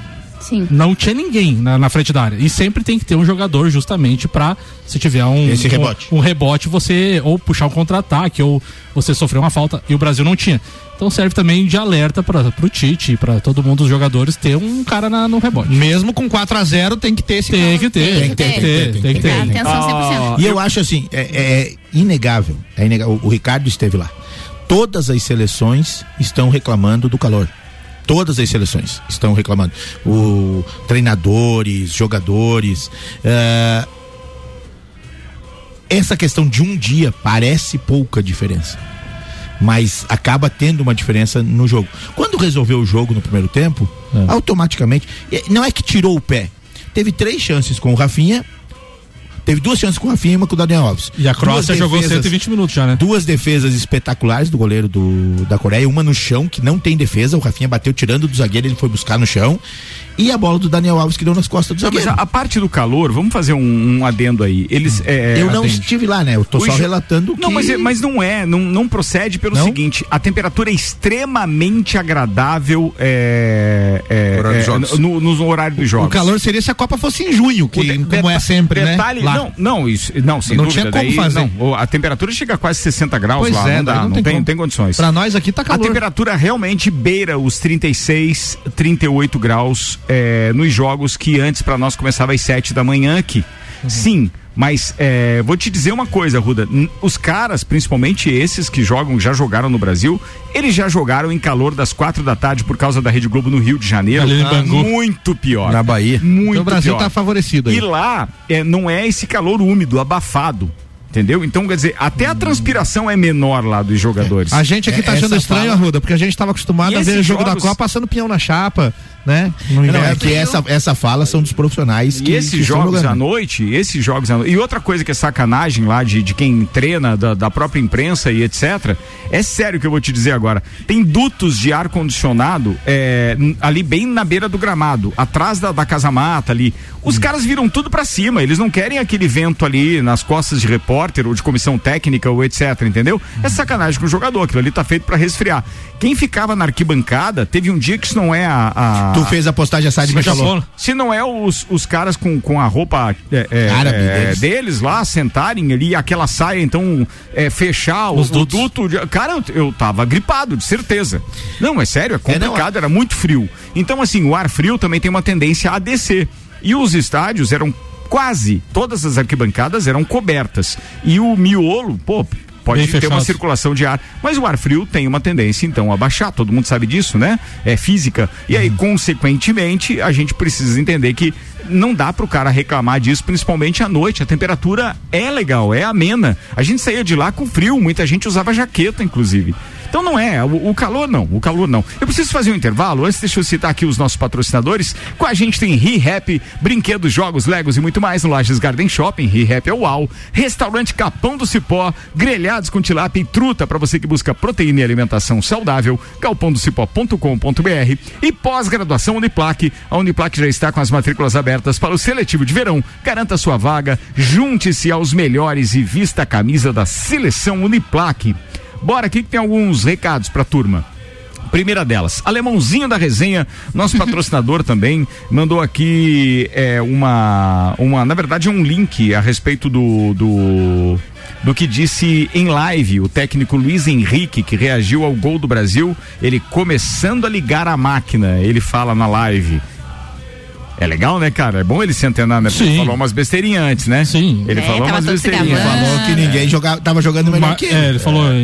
Sim.
Não tinha ninguém na, na frente da área. E sempre tem que ter um jogador justamente pra, se tiver um,
Esse
um-
rebote.
um, rebote, você ou puxar um contra-ataque ou você sofrer uma falta. E o Brasil não tinha. Então serve também de alerta para pro Tite, para todo mundo dos jogadores ter um cara na- no rebote.
Mesmo com 4 a 0 tem que ter esse
Tem que ter,
Tem que ter,
tem que ter, tem que ter.
Atenção 100%.
E eu acho assim, é, é inegável, é inegável. O, o Ricardo esteve lá. Todas as seleções estão reclamando do calor. Todas as seleções estão reclamando. O treinadores, jogadores. é, essa questão de um dia parece pouca diferença. Mas acaba tendo uma diferença no jogo. Quando resolveu o jogo no primeiro tempo, automaticamente. e Não é que tirou o pé. Teve três chances com o Rafinha. Teve duas chances com o Rafinha e uma com o Daniel Alves.
E a Croácia jogou
defesas-
120 minutos já, né?
Duas defesas espetaculares do goleiro do, da Coreia, uma no chão, que não tem defesa, o Rafinha bateu tirando do zagueiro, ele foi buscar no chão, e a bola do Daniel Alves que deu nas costas do
Não, mas
zagueiro.
a, a parte do calor, vamos fazer um, um adendo aí. Eles. é,
eu não
atende.
estive lá, né? Eu tô só relatando que...
Não, mas, é- mas não é, não, não procede pelo
Não?
seguinte: a temperatura é extremamente agradável é, é,
Horário
é,
jogos.
no, no horário dos jogos.
O calor seria se a Copa fosse em junho, que
de-
como é sempre,
detalhe,
né? Lá.
Não, não, isso, não, sem
Não
dúvida.
tinha como
daí,
fazer.
não, a temperatura chega a quase 60 graus
Pois
lá,
é,
não dá,
não
não,
tem
tem, tem condições.
Pra nós aqui tá
A
calor.
temperatura realmente beira os 36, 38 graus é, nos jogos que antes para nós começava às 7 da manhã aqui.
Uhum.
Sim, mas é, vou te dizer uma coisa, Ruda. Os caras, principalmente esses que jogam, já jogaram no Brasil, eles já jogaram em calor das quatro da tarde por causa da Rede Globo no Rio de Janeiro. Ah. Muito pior.
Na Bahia.
Muito
Então o Brasil
pior.
tá favorecido aí.
E lá é, não é esse calor úmido, abafado. Entendeu? Então, quer dizer, até a transpiração é menor lá dos jogadores.
A gente aqui tá
É,
achando
essa
estranho,
fala-
Arruda, porque a gente tava acostumado
E
a ver o jogo da
jogos-
Copa passando pinhão na chapa, né? No
Não,
inverno.
é que essa, essa fala são dos profissionais que
E esses
que
jogos à noite, esses jogos à noite. E outra coisa que é sacanagem lá de, de quem treina, da, da própria imprensa e etc. É sério que eu vou te dizer agora. Tem dutos de ar-condicionado é, ali bem na beira do gramado, atrás da, da casa mata ali. Os
Hum.
caras viram tudo pra cima. Eles não querem aquele vento ali nas costas de repórter ou de comissão técnica ou etc. Entendeu? É
Hum.
sacanagem com o jogador. Aquilo ali tá feito pra resfriar. Quem ficava na arquibancada, teve um dia que isso não é a. a-
Tu fez a postagem a Sade me falou.
se não é os, os caras com, com a roupa é, é,
Árabe
é,
deles.
deles. lá sentarem ali, aquela saia, então é, fechar o,
Os
o duto. de- Cara, eu, eu tava gripado, de certeza. Não, é sério, é complicado,
não,
era muito frio. Então, assim, o ar frio também tem uma tendência a descer. E os estádios eram quase, todas as arquibancadas eram cobertas. E o miolo, pô. Pode
Bem
ter uma
fechado.
circulação de ar, mas o ar frio tem uma tendência então a baixar, todo mundo sabe disso, né? É física. E aí, consequentemente, a gente precisa entender que não dá pro cara reclamar disso, principalmente à noite. A temperatura é legal, é amena. A gente saía de lá com frio, muita gente usava jaqueta, inclusive. Então não é, o, o calor não, o calor não. Eu preciso fazer um intervalo, antes deixa eu citar aqui os nossos patrocinadores. Com a gente tem ReHap, brinquedos, jogos, legos e muito mais no Lages Garden Shopping, ReHap é uau. Restaurante Capão do Cipó, grelhados com tilápia e truta para você que busca proteína e alimentação saudável, galpondocipó.com.br e pós-graduação Uniplaque. A Uniplaque já está com as matrículas abertas para o seletivo de verão. Garanta sua vaga, junte-se aos melhores e vista a camisa da seleção Uniplaque. Bora aqui que tem alguns recados pra turma. Primeira delas, Alemãozinho da Resenha, nosso patrocinador também, mandou aqui é, uma, uma, na verdade, um link a respeito do, do, do que disse em live o técnico Luiz Henrique, que reagiu ao gol do Brasil, ele começando a ligar a máquina, ele fala na live. É legal, né, cara? É bom ele se antenar, né? Porque ele falou umas besteirinhas antes, né?
Sim.
Ele
É,
falou umas besteirinhas.
Falou que ninguém jogava, tava jogando melhor
Ma-
que ele.
é, ele falou, é,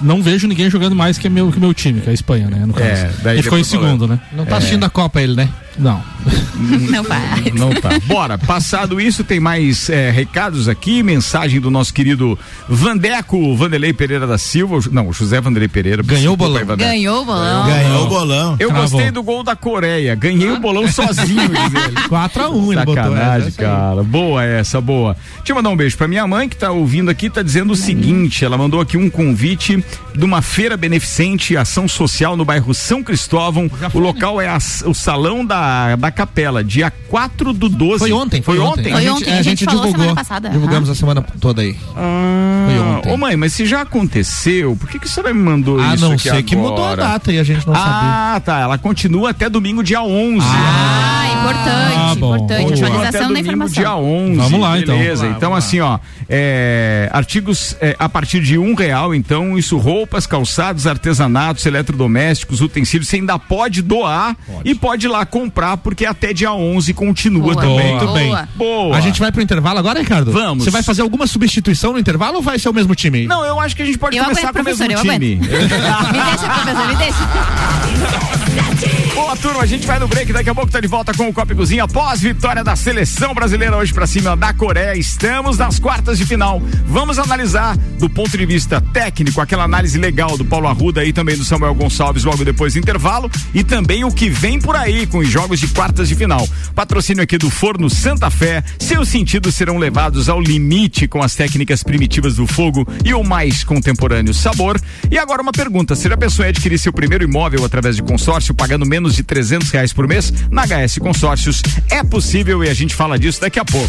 não vejo ninguém jogando mais que meu, que meu time, que é a Espanha, né? No caso.
É, daí
ele ficou em
falou.
segundo, né?
Não tá assistindo a Copa ele, né?
Não.
Não vai.
Não tá. Bora, passado isso, tem mais é, recados aqui, mensagem do nosso querido Vandeco, Vanderlei Pereira da Silva, não, o José Vanderlei Pereira.
Ganhou o bolão.
aí.
Ganhou o bolão.
Ganhou o bolão.
Eu
Travou.
gostei do gol da Coreia, ganhei o bolão sozinho, diz ele.
4x1 ele botou.
Sacanagem,
essa, é
cara. Boa essa, boa. Deixa eu mandar um beijo pra minha mãe que tá ouvindo aqui, tá dizendo o seguinte: ela mandou aqui um convite de uma feira beneficente, ação social no bairro São Cristóvão. O local é a- o salão da, da capela, dia 4 do 12.
Foi ontem, foi, ontem.
Foi
A
ontem,
gente,
a
a
gente
gente
falou
divulgou.
semana passada.
Divulgamos a semana toda aí.
Ah,
Foi ontem.
Ô mãe, mas se já aconteceu, por que, que a senhora me mandou
A
isso?
não
aqui
ser que mudou a
agora?
data e a gente não sabia.
Ah, tá. Ela continua até domingo, dia 11.
Ah, importante,
Ah, bom.
importante. Atualização da
domingo,
informação.
dia 11.
Vamos lá, então.
Beleza.
Vamos lá,
então, assim, ó, é, artigos é, a partir de um real, então, isso roupas, calçados, artesanatos, eletrodomésticos, utensílios, você ainda pode doar e pode ir lá comprar, porque até dia 11 continua
Boa.
também.
Muito bem.
Boa.
Boa.
A gente vai pro intervalo agora, Ricardo?
Vamos.
Você vai fazer alguma substituição no intervalo ou vai ser o mesmo time?
Não, eu acho que a gente pode
Eu
começar
aguento,
com o mesmo
eu
time.
me deixa, professor, me deixa.
Boa, turma, a gente vai no break, daqui a pouco tá de volta com o Copa Cozinha após vitória da seleção brasileira hoje pra cima da Coreia. Estamos nas quartas de final. Vamos analisar do ponto de vista técnico, aquela análise legal do Paulo Arruda e também do Samuel Gonçalves logo depois do intervalo e também o que vem por aí com os jogos de quartas de final. Patrocínio aqui do Forno Santa Fé. Seus sentidos serão levados ao limite com as técnicas primitivas do fogo e o mais contemporâneo sabor. E agora uma pergunta: se a pessoa adquirir seu primeiro imóvel através de consórcio, pagando menos de 300 reais por mês, na HS Consórcios, é possível e a gente fala disso daqui a pouco.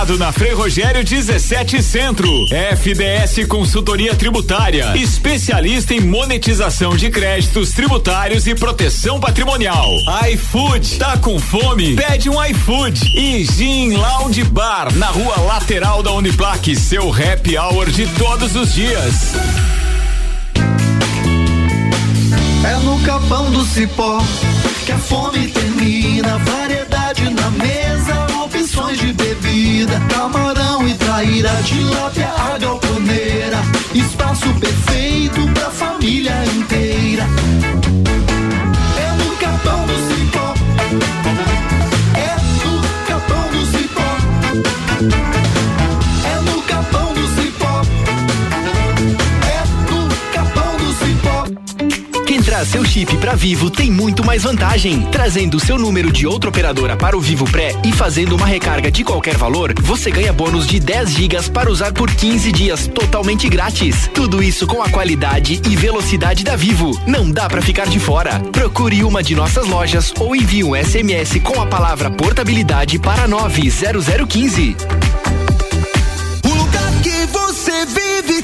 na Frei Rogério 17 Centro. FDS Consultoria Tributária. Especialista em monetização de créditos tributários e proteção patrimonial. iFood. Tá com fome? Pede um iFood. E Gin Lounge Bar. Na rua lateral da Uniplaque. Seu happy hour de todos os dias.
É no capão do cipó que a fome termina. Variedade na mesa, opções de bebida. Camarão e traíra, tilápia, a galponeira. Espaço perfeito pra família inteira.
Seu chip para Vivo tem muito mais vantagem. Trazendo seu número de outra operadora para o Vivo Pré e fazendo uma recarga de qualquer valor, você ganha bônus de 10 gigas para usar por 15 dias totalmente grátis. Tudo isso com a qualidade e velocidade da Vivo. Não dá para ficar de fora. Procure uma de nossas lojas ou envie um SMS com a palavra portabilidade para 90015.
O lugar que você vive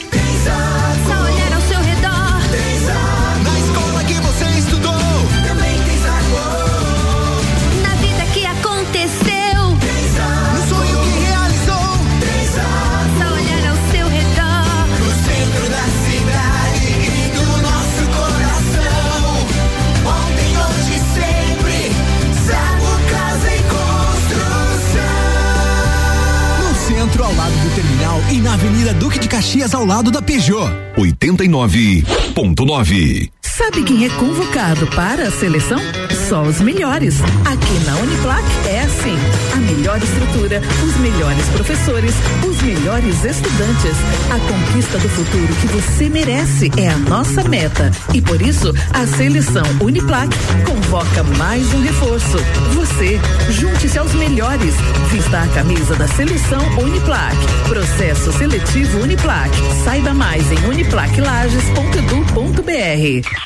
centro, ao
lado do
terminal e na Avenida Duque de Caxias, ao lado da Peugeot.
89.9
Sabe quem é convocado para a seleção? Só os melhores. Aqui na Uniplac é assim: a melhor estrutura, os melhores professores, os melhores estudantes. A conquista do futuro que você merece é a nossa meta. E por isso, a seleção Uniplac convoca mais um reforço. Você, junte-se aos melhores. Vista a camisa da seleção Uniplac. Processo seletivo Uniplac. Saiba mais em uniplaclages.edu.br.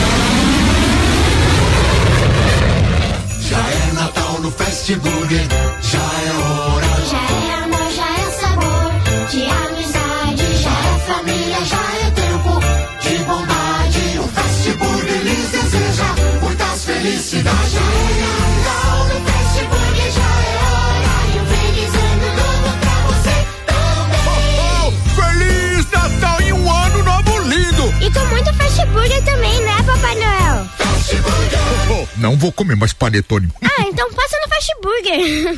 No Fast Burger, já é hora.
Já é amor, já é sabor de amizade. Já é família, já é tempo de bondade.
O Fast Burger lhes deseja muitas felicidades. Já é
Natal no Fast Burger, já é hora. E um feliz ano novo pra você também.
Feliz Natal e um ano novo lindo!
E com muito Fast Burger também, né, Papai Noel?
Fast Burger.
Não vou comer mais panetone.
Ah, então passa no Fast Burger.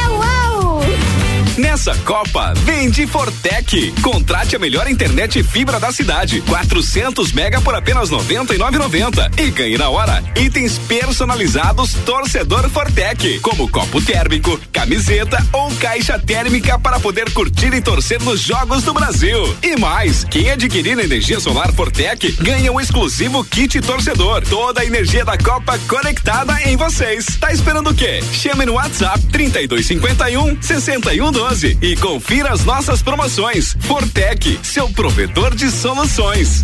Nessa Copa, vem de Fortec. Contrate a melhor internet fibra da cidade. 400 mega por apenas 99,90 e ganhe na hora itens personalizados torcedor Fortec, como copo térmico, camiseta ou caixa térmica para poder curtir e torcer nos jogos do Brasil. E mais, quem adquirir energia solar Fortec ganha um exclusivo kit torcedor. Toda a energia da Copa conectada em vocês. Tá esperando o quê? Chame no WhatsApp 3251 6112 e confira as nossas promoções. Fortec, seu provedor de soluções.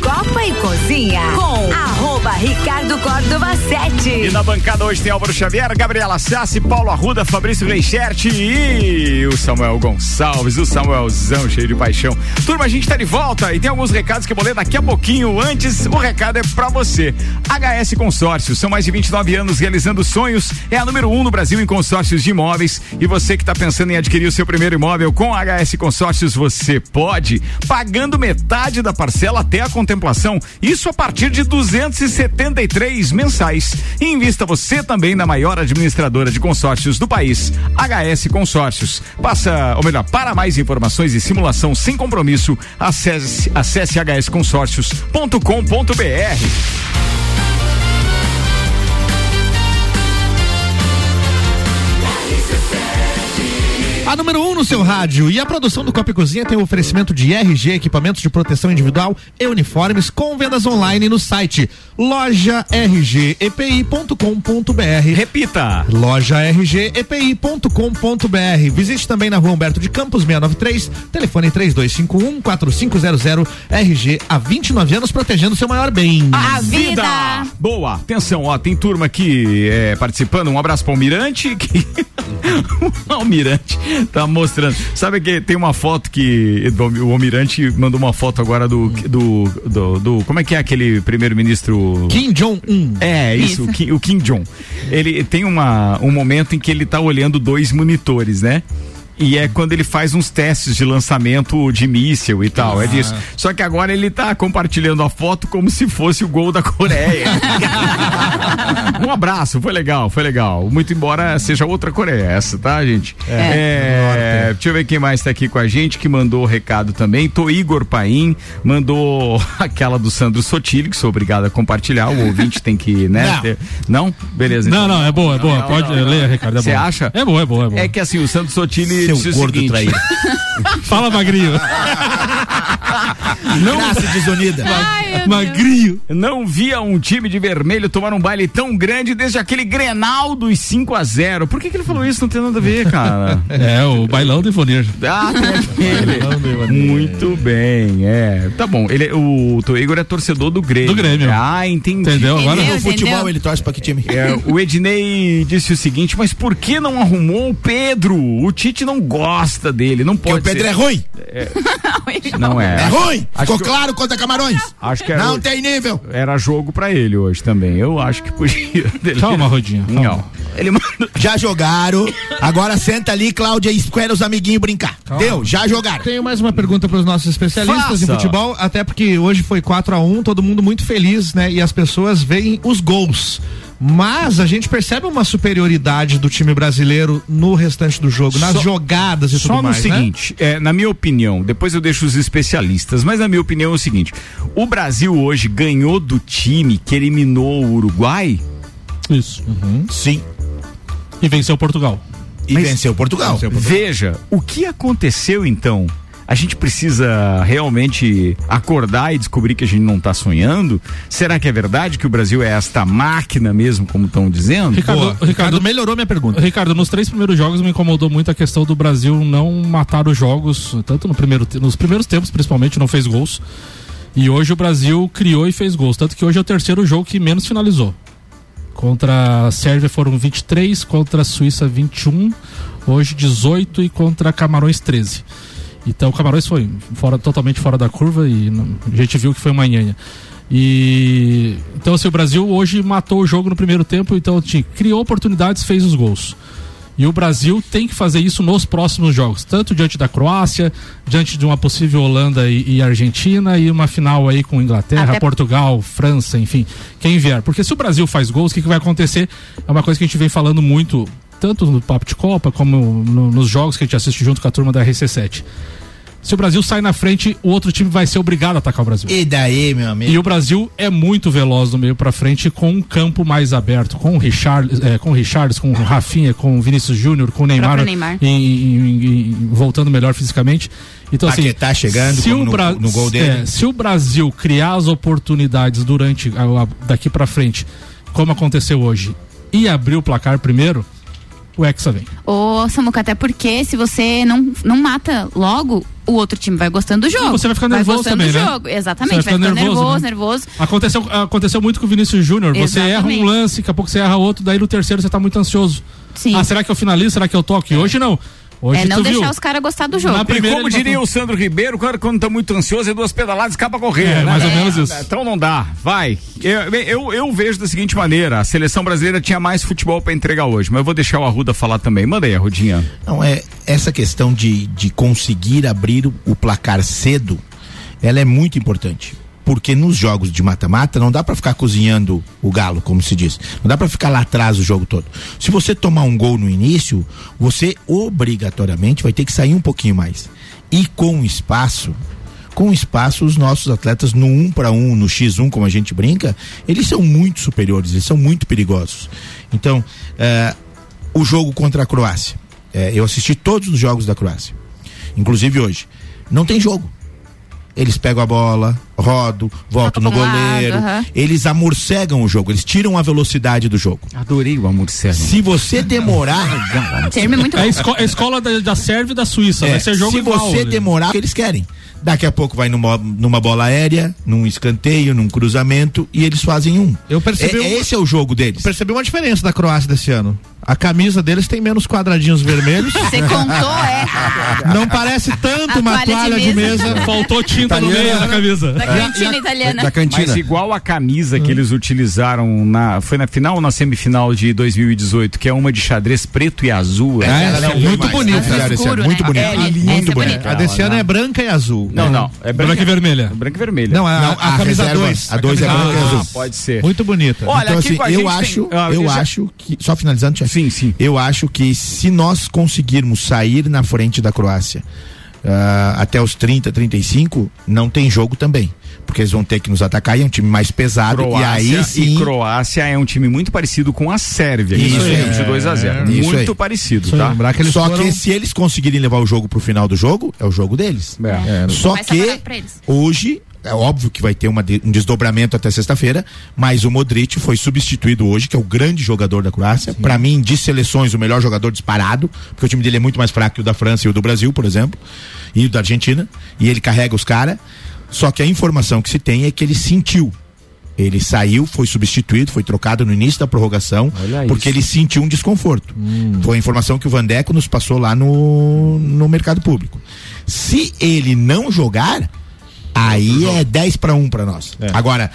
Copa e Cozinha com arroba Ricardo Córdova 7.
E na bancada hoje tem Álvaro Xavier, Gabriela Sassi, Paulo Arruda, Fabrício Gleichert e o Samuel Gonçalves, o Samuelzão cheio de paixão. Turma, a gente tá de volta e tem alguns recados que eu vou ler daqui a pouquinho. Antes, o recado é pra você. HS Consórcios, são mais de 29 anos realizando sonhos, é a número um no Brasil em consórcios de imóveis e você que tá pensando em adquirir o seu primeiro imóvel com HS Consórcios, você pode, pagando metade da parcela até a contemplação, isso a partir de 273 mensais. E invista você também na maior administradora de consórcios do país, HS Consórcios. Passa, ou melhor, para mais informações e simulação sem compromisso, acesse, acesse hsconsórcios.com.br.
A número 1 um no seu rádio. E a produção do Copa e Cozinha tem o oferecimento de RG, equipamentos de proteção individual e uniformes com vendas online no site lojargepi.com.br.
Repita.
lojargepi.com.br. Visite também na rua Humberto de Campos 693, telefone 3251 4500 RG há 29 anos protegendo seu maior bem.
A vida.
Boa. Atenção, ó, tem turma aqui é, participando. Um abraço pro Almirante, que o Almirante tá mostrando. Sabe que tem uma foto que o Almirante mandou uma foto agora do do, do, do- como é que é aquele primeiro-ministro
Kim Jong-un.
É, isso,
Isso.
O, Kim, o Kim Jong. Ele tem uma, um momento em que ele tá olhando dois monitores, né? E é quando ele faz uns testes de lançamento de míssil e tal, é disso. Só que agora ele tá compartilhando a foto como se fosse o gol da Coreia. um abraço, foi legal, foi legal. Muito embora seja outra Coreia essa, tá, gente? É, deixa eu ver quem mais tá aqui com a gente que mandou o recado também. Tô Igor Paim, mandou aquela do Sandro Sotile, que sou obrigado a compartilhar. O ouvinte tem que, né?
Não.
ter- Não? Beleza.
Não,
então.
não, é boa, é boa.
Não,
Pode
não, não,
ler,
não.
Ricardo. É
Você
boa.
acha?
É boa, é boa, é boa.
É que assim, o Sandro Sotile
Seu gordo
seguinte.
traíra.
Fala, magrinho.
Não,
Classe desunida.
Magrinho. Não via um time de vermelho tomar um baile tão grande desde aquele Grenal dos 5 a 0 Por que, que ele falou isso? Não tem nada a ver, cara.
É, o bailão do Ivoneiro.
Ah, aquele. Muito bem, é. Tá bom. Ele, o Tô Igor é torcedor do Grêmio.
Do Grêmio.
Ah, entendi.
Entendeu? Agora
no futebol ele torce pra que time?
É, o Ednei disse o seguinte, mas por que não arrumou o Pedro? O Tite não gosta dele, não pode
o Pedro é ruim.
Não é.
É ruim.
Acho
Ficou
que-
claro contra Camarões.
Acho que era
Não
o-
tem nível.
Era jogo pra ele hoje também. Eu acho que podia.
Calma, Rodinho. calma.
Não. Ele mandou.
Já jogaram. Agora senta ali, Cláudia, e espera os amiguinhos brincar. Deu, já jogaram.
Tenho mais uma pergunta para os nossos especialistas em
Faça.
futebol, até porque hoje foi 4 a 1 todo mundo muito feliz, né? E as pessoas veem os gols. Mas a gente percebe uma superioridade do time brasileiro no restante do jogo, nas
Só-
jogadas e
Só
tudo
no
mais. né?
seguinte, é, na minha opinião, depois eu deixo os especialistas, mas na minha opinião é o seguinte: o Brasil hoje ganhou do time que eliminou o Uruguai?
Isso.
Sim.
E venceu Portugal.
E venceu Portugal.
Veja, o que aconteceu então? A gente precisa realmente acordar e descobrir que a gente não está sonhando? Será que é verdade que o Brasil é esta máquina mesmo, como estão dizendo?
Ricardo, Ricardo,
melhorou minha pergunta.
Ricardo, nos três primeiros jogos me incomodou muito a questão do Brasil não matar os jogos, tanto no primeiro, nos primeiros tempos, principalmente, não fez gols. E hoje o Brasil criou e fez gols. Tanto que hoje é o terceiro jogo que menos finalizou. Contra a Sérvia foram 23, contra a Suíça 21, hoje 18 e contra Camarões 13. Então o Camarões foi fora, totalmente fora da curva e não- a gente viu que foi uma nhanha. E então assim, o Brasil hoje matou o jogo no primeiro tempo, então assim, criou oportunidades, fez os gols. E o Brasil tem que fazer isso nos próximos jogos, tanto diante da Croácia, diante de uma possível Holanda e, e Argentina e uma final aí com Inglaterra,
Até-
Portugal, França, enfim, quem vier. Porque se o Brasil faz gols, o que, que vai acontecer? É uma coisa que a gente vem falando muito, tanto no Papo de Copa como no- nos jogos que a gente assiste junto com a turma da RC7. Se o Brasil sai na frente, o outro time vai ser obrigado a atacar o Brasil.
E daí, meu amigo?
E o Brasil é muito veloz do meio pra frente com um campo mais aberto, com o Richard, é, com o Richards, com o Rafinha, com o Vinícius Júnior, com o Neymar,
Neymar.
em- em- em- voltando melhor fisicamente. Então assim,
Paquetá chegando
se o
no- no gol dele.
é, se o Brasil criar as oportunidades durante a- a- daqui pra frente, como aconteceu hoje, e abrir o placar primeiro, o Hexa vem.
Ô, Samuca, até porque se você não, não mata logo, o outro time vai gostando do jogo.
E você vai ficar nervoso
gostando
também,
do
né?
jogo. Exatamente,
Você
vai
vai
ficando nervoso,
nervoso,
nervoso.
né? Aconteceu, aconteceu muito com o Vinícius Júnior. Você erra um lance, daqui a pouco você erra outro, daí no terceiro você tá muito ansioso.
Sim.
Ah, será que eu finalizo? Será que eu toco? E hoje não. Hoje
é não
tu
deixar
viu.
os caras gostar do jogo.
Primeira
como diria o Sandro Ribeiro, quando, quando tá muito ansioso, é duas pedaladas e acaba correr.
É,
né?
mais ou menos isso.
Então não dá. Vai. Eu, eu, eu vejo da seguinte maneira: a seleção brasileira tinha mais futebol pra entregar hoje, mas eu vou deixar o Arruda falar também. Manda aí, Arrudinha.
Não, é essa questão de, de conseguir abrir o, o placar cedo, ela é muito importante. Porque nos jogos de mata-mata não dá pra ficar cozinhando o galo, como se diz. Não dá pra ficar lá atrás o jogo todo. Se você tomar um gol no início, você obrigatoriamente vai ter que sair um pouquinho mais. E com espaço, com espaço, os nossos atletas no um para um, no X1, como a gente brinca, eles são muito superiores, eles são muito perigosos. Então, eh, o jogo contra a Croácia. é, eu assisti todos os jogos da Croácia, inclusive hoje. Não tem jogo. Eles pegam a bola, rodam, voltam no
lado,
goleiro.
aham.
Eles amorcegam o jogo, eles tiram a velocidade do jogo.
Adorei o amorcego.
Se você demorar.
Termo é muito
É a,
bom.
esco- a escola da, da Sérvia e da Suíça.
É,
vai ser jogo
se
igual.
você
né?
demorar, o que eles querem. Daqui a pouco vai numa, numa bola aérea, num escanteio, num cruzamento e eles fazem um.
Eu percebi
É-
um-
esse é o jogo deles.
Eu percebi uma diferença da Croácia desse ano. A camisa deles tem menos quadradinhos vermelhos.
Você contou, é?
Não parece tanto
A
uma
toalha de
toalha de
mesa.
mesa.
Faltou tinta no meio da camisa.
Da cantina italiana.
Da cantina.
Mas igual a camisa que eles utilizaram na. Foi na final ou na semifinal de 2018, que é uma de xadrez preto e azul.
É,
né?
ela é muito bonita.
Esse ano,
Escuro,
muito
né?
bonito.
É,
muito
essa é
bonito.
bonita.
A desse ano é branca e azul.
Não, não. É
Branca e vermelha.
Branca e vermelha.
Não, a,
Não,
a, camisa
reserva,
2.
A 2 é
camisa
branca e azul.
pode ser.
Muito bonita.
Olha,
então,
aqui
assim, eu acho,
ah,
eu acho que. Só finalizando.
Sim, sim.
Eu acho que se nós conseguirmos sair na frente da Croácia ah, até os 30, 35, não tem jogo também. Porque eles vão ter que nos atacar e é um time mais pesado.
Croácia,
e aí sim.
e Croácia é um time muito parecido com a Sérvia, que
Isso
ganhamos de 2 a 0
Isso
Muito
aí.
parecido,
Só
tá?
lembrar que eles
Só
foram-
que se eles conseguirem levar o jogo pro final do jogo, é o jogo deles.
É.
Só
Vai ser
que
barato pra eles.
hoje, é óbvio que vai ter uma um desdobramento até sexta-feira, mas o Modric foi substituído hoje, que é o grande jogador da Croácia. Pra mim, de seleções, o melhor jogador disparado, porque o time dele é muito mais fraco que o da França e o do Brasil, por exemplo, e o da Argentina, e ele carrega os caras. Só que a informação que se tem é que ele sentiu. Ele saiu, foi substituído, foi trocado no início da prorrogação,
Olha
porque
isso.
ele sentiu um desconforto. Foi a informação que o Vandeco nos passou lá no, no mercado público. Se ele não jogar, aí é 10 para 1 para nós. Agora,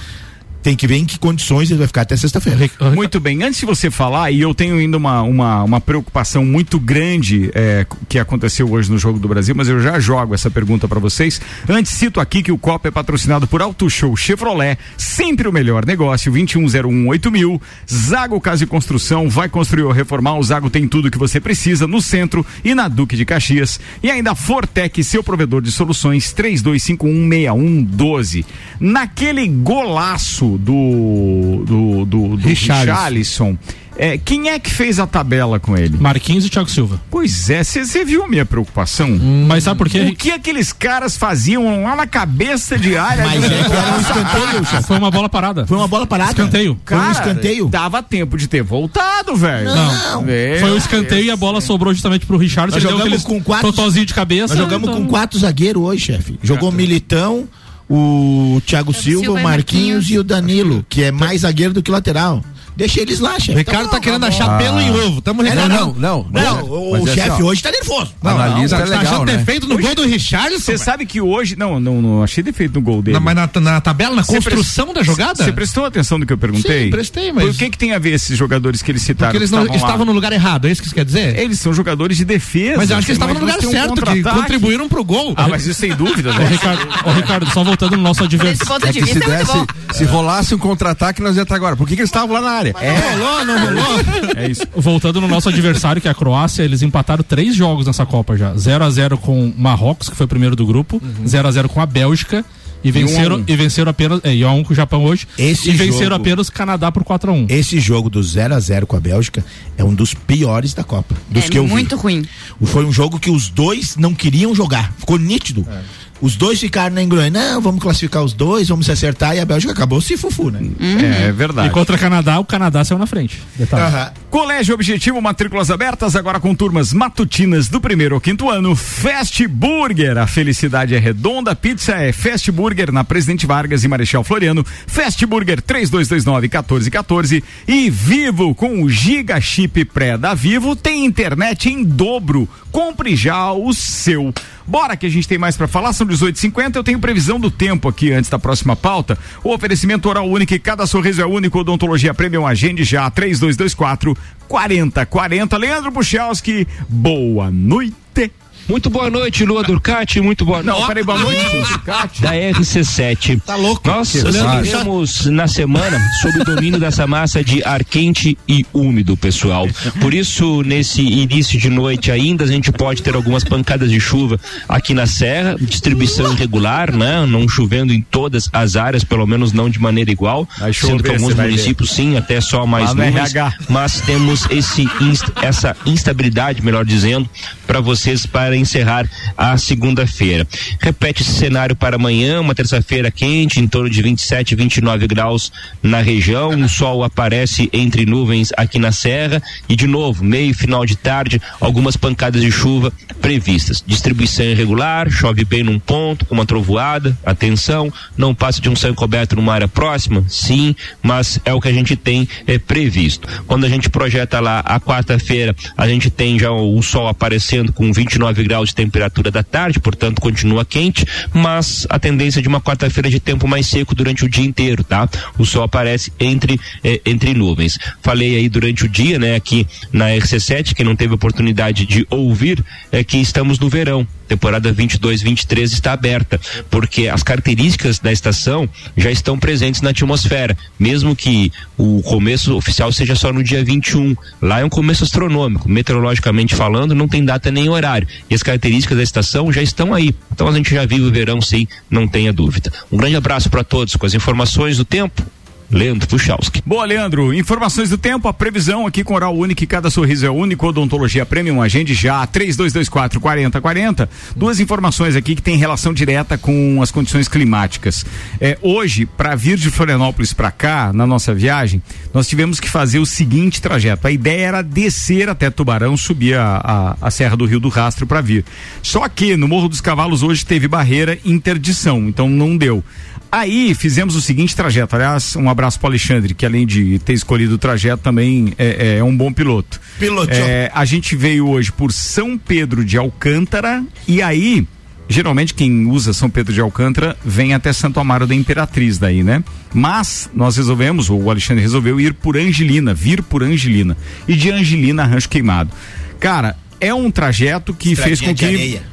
tem que ver em que condições ele vai ficar até sexta-feira.
Muito bem, antes de você falar, e eu tenho ainda uma, uma, uma preocupação muito grande é, que aconteceu hoje no Jogo do Brasil, mas eu já jogo essa pergunta para vocês. Antes, cito aqui que o Copa é patrocinado por Auto Show Chevrolet, sempre o melhor negócio, 21018000. Zago Casa e Construção, vai construir ou reformar, o Zago tem tudo que você precisa no centro e na Duque de Caxias. E ainda Fortec, seu provedor de soluções, 32516112. Naquele golaço do, do, do, do
Richarlison.
Richarlison, é, quem é que fez a tabela com ele?
Marquinhos e Thiago Silva.
Pois é, você viu a minha preocupação?
Mas sabe por quê?
O que aqueles caras faziam lá na cabeça de área?
Mas é que era um escanteio, chefe.
Foi uma bola parada.
Foi uma bola parada.
Escanteio.
Foi um
Cara,
escanteio.
Dava tempo de ter voltado, velho.
Não.
É,
Foi o escanteio e a bola sobrou justamente pro Richard.
Nós jogamos com quatro-
totozinho de cabeça.
Nós jogamos
então-
com quatro zagueiros hoje, chefe. Jogou Militão, o Thiago Silva,
Silva
o Marquinhos
Marquinhos.
e o Danilo, que é mais zagueiro do que lateral. Deixa eles lá, chefe.
Ricardo tá querendo achar pelo em ovo. Tamo
É, não, não,
não.
Não,
Mas-
o,
é
chefe
assim, ó,
hoje tá nervoso.
Analista
Tá
é legal,
achando
né?
defeito no gol do Richardson?
Você sabe que hoje. Não, não, não achei defeito no gol dele.
Não, mas na, na tabela, na
Você
construção da jogada?
Você prestou atenção no que eu perguntei?
Sim, prestei, mas-
Por que, que tem a ver esses jogadores que eles citaram?
Porque eles
que
não
estavam
no lugar errado, é isso que isso quer dizer?
Eles são jogadores de defesa.
Mas eu acho que eles estavam no lugar certo, que contribuíram pro gol.
Ah, mas isso sem dúvida, né?
Ricardo, ô, Ricardo, só voltando no nosso adversário.
ponto
É
de
que se
vista é muito
desse,
bom.
se rolasse um contra-ataque, nós ia estar agora. Por que, que eles estavam lá na área?
Não rolou, não rolou.
É isso.
Voltando no nosso adversário, que é a Croácia, eles empataram três jogos nessa Copa já. 0 a 0 com Marrocos, que foi o primeiro do grupo, 0 a 0 com a Bélgica. E venceram,
um a um.
e venceram apenas. É, e 1 a 1 com o Japão hoje.
Esse
e venceram
jogo-
apenas o Canadá por 4 a 1
Esse jogo do 0 a 0 com a Bélgica é um dos piores da Copa. Dos
É
que eu vi.
muito ruim.
Foi um jogo que os dois não queriam jogar. Ficou nítido. Os dois ficaram na engronha. Não, vamos classificar os dois, vamos se acertar. E a Bélgica acabou se fufu, né?
É verdade.
E contra o Canadá, o Canadá saiu na frente.
Aham.
Colégio Objetivo, matrículas abertas, agora com turmas matutinas do primeiro ao quinto ano. Fast Burger, a felicidade é redonda, a pizza é Fast Burger na Presidente Vargas e Marechal Floriano. Fast Burger 3229-1414 e Vivo com o Giga Chip Pré da Vivo tem internet em dobro. Compre já o seu. Bora que a gente tem mais pra falar, são 18h50. Eu tenho previsão do tempo aqui antes da próxima pauta. O oferecimento oral único e cada sorriso é único. Odontologia Premium Agende já 3224 4040. Leandro Buchelski, boa noite.
Muito boa noite, Lua Durcati. Muito boa noite.
Não, peraí, boa noite, Durcati.
Da RC7.
Tá louco?
Nós estamos na semana sob o domínio dessa massa de ar quente e úmido, pessoal. Por isso, nesse início de noite ainda, a gente pode ter algumas pancadas de chuva aqui na Serra, distribuição irregular, né? Não chovendo em todas as áreas, pelo menos não de maneira igual.
Vai
Sendo que alguns municípios, sim, até só mais nuvens. Mas temos esse inst- essa instabilidade, melhor dizendo, para vocês para encerrar a segunda-feira. Repete esse cenário para amanhã, uma terça-feira quente, em torno de 27, 29 graus na região. O sol aparece entre nuvens aqui na Serra e de novo, meio final de tarde, algumas pancadas de chuva previstas. Distribuição irregular, chove bem num ponto, com uma trovoada. Atenção, não passa de um céu encoberto numa área próxima? Sim, mas é o que a gente tem é, previsto. Quando a gente projeta lá a quarta-feira, a gente tem já o sol aparecendo com 29 graus de temperatura da tarde, portanto continua quente, mas a tendência de uma quarta-feira de tempo mais seco durante o dia inteiro, tá? O sol aparece entre eh, entre nuvens. Falei aí durante o dia, né, aqui na RC7, quem não teve oportunidade de ouvir, é que estamos no verão. Temporada 22-23 está aberta, porque as características da estação já estão presentes na atmosfera, mesmo que o começo oficial seja só no dia 21. Lá é um começo astronômico, meteorologicamente falando, não tem data nem horário. E as características da estação já estão aí. Então a gente já vive o verão, sim, não tenha dúvida. Um grande abraço para todos com as informações do tempo. Leandro Puchalski.
Boa, Leandro. Informações do tempo, a previsão aqui com Oral Único, cada sorriso é único, odontologia premium, agende já, 3224 4040. Duas informações aqui que tem relação direta com as condições climáticas. É, hoje, para vir de Florianópolis para cá, na nossa viagem, nós tivemos que fazer o seguinte trajeto. A ideia era descer até Tubarão, subir a, a, a Serra do Rio do Rastro para vir. Só que no Morro dos Cavalos hoje teve barreira interdição, então não deu. Aí fizemos o seguinte trajeto. Aliás, um abraço para Alexandre, que além de ter escolhido o trajeto, também é, é um bom piloto.
Piloto.
É, a gente veio hoje por São Pedro de Alcântara e aí. Geralmente quem usa São Pedro de Alcântara vem até Santo Amaro da Imperatriz daí, né? Mas nós resolvemos, ou o Alexandre resolveu ir por Angelina, vir por Angelina. E de Angelina a Rancho Queimado. Cara, é um trajeto que fez com
Estradinha
que.
areia.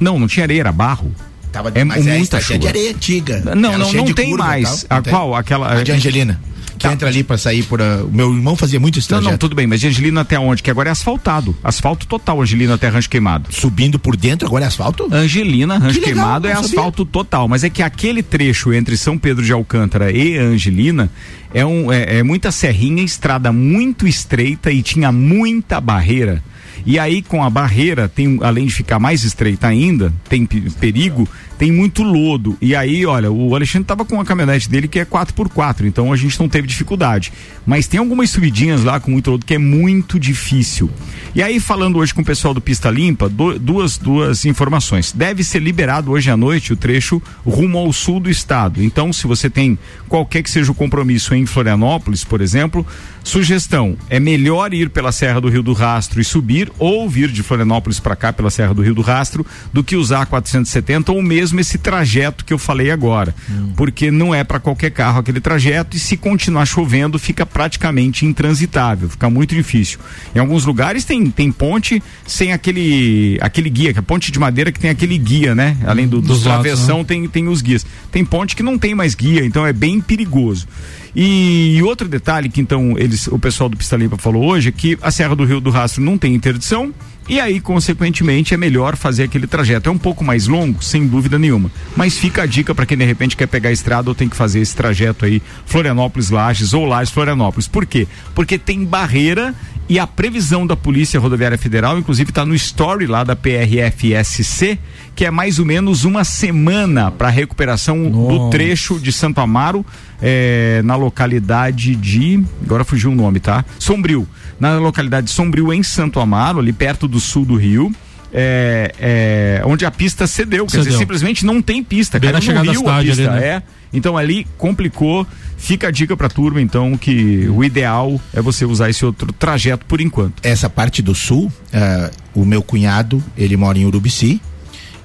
Não, não tinha areia, era barro.
Tava
É
mas é
muita
de
chuva.
areia antiga.
Não, não, não
de
tem mais. A
tem.
qual? Aquela.
A de Angelina. Que entra ali pra sair por. o meu irmão fazia muito esse
Não,
trajeto.
não, tudo bem, mas de Angelina até onde? Que agora é asfaltado. Asfalto total, Angelina até Rancho Queimado.
Subindo por dentro, agora é asfalto?
Angelina, Rancho
Que legal,
Queimado é
não sabia.
asfalto total. Mas é que aquele trecho entre São Pedro de Alcântara e Angelina é, um, é, é muita serrinha, estrada muito estreita e tinha muita barreira. E aí, com a barreira, tem, além de ficar mais estreita ainda, tem pe- perigo, tem muito lodo. E aí, olha, o Alexandre tava com a caminhonete dele que é 4x4, então a gente não teve dificuldade. Mas tem algumas subidinhas lá com muito lodo que é muito difícil. E aí, falando hoje com o pessoal do Pista Limpa, do- duas, duas informações. Deve ser liberado hoje à noite o trecho rumo ao sul do estado. Então, se você tem qualquer que seja o compromisso em Florianópolis, por exemplo, sugestão: é melhor ir pela Serra do Rio do Rastro e subir, ou vir de Florianópolis para cá pela Serra do Rio do Rastro, do que usar a 470 ou mesmo esse trajeto que eu falei agora. Porque não é para qualquer carro aquele trajeto e se continuar chovendo, fica praticamente intransitável, fica muito difícil. Em alguns lugares tem, tem ponte sem aquele, aquele guia, que é ponte de madeira que tem aquele guia, né? Além do, dos
Dos lados,
travessão, tem, tem os guias. Tem ponte que não tem mais guia, então é bem perigoso. E, outro detalhe que então eles, o pessoal do Pista Limpa falou hoje é que a Serra do Rio do Rastro não tem interdição e aí, consequentemente, é melhor fazer aquele trajeto. É um pouco mais longo, sem dúvida nenhuma. Mas fica a dica para quem de repente quer pegar a estrada ou tem que fazer esse trajeto aí, Florianópolis Lages ou Lages Florianópolis. Por quê? Porque tem barreira e a previsão da Polícia Rodoviária Federal, inclusive está no story lá da PRFSC, que é mais ou menos uma semana para recuperação do trecho de Santo Amaro, eh, na localidade de. Agora fugiu o nome, tá? Sombrio. Na localidade de Sombrio, em Santo Amaro, ali perto do sul do Rio. É, é, onde a pista cedeu, quer dizer,
Cedeu.
simplesmente não tem pista,
Bem
cara,
na
no a pista,
ali, né?
é. Então ali complicou. Fica a dica pra turma, então, que o ideal é você usar esse outro trajeto por enquanto.
Essa parte do sul, ah, o meu cunhado, ele mora em Urubici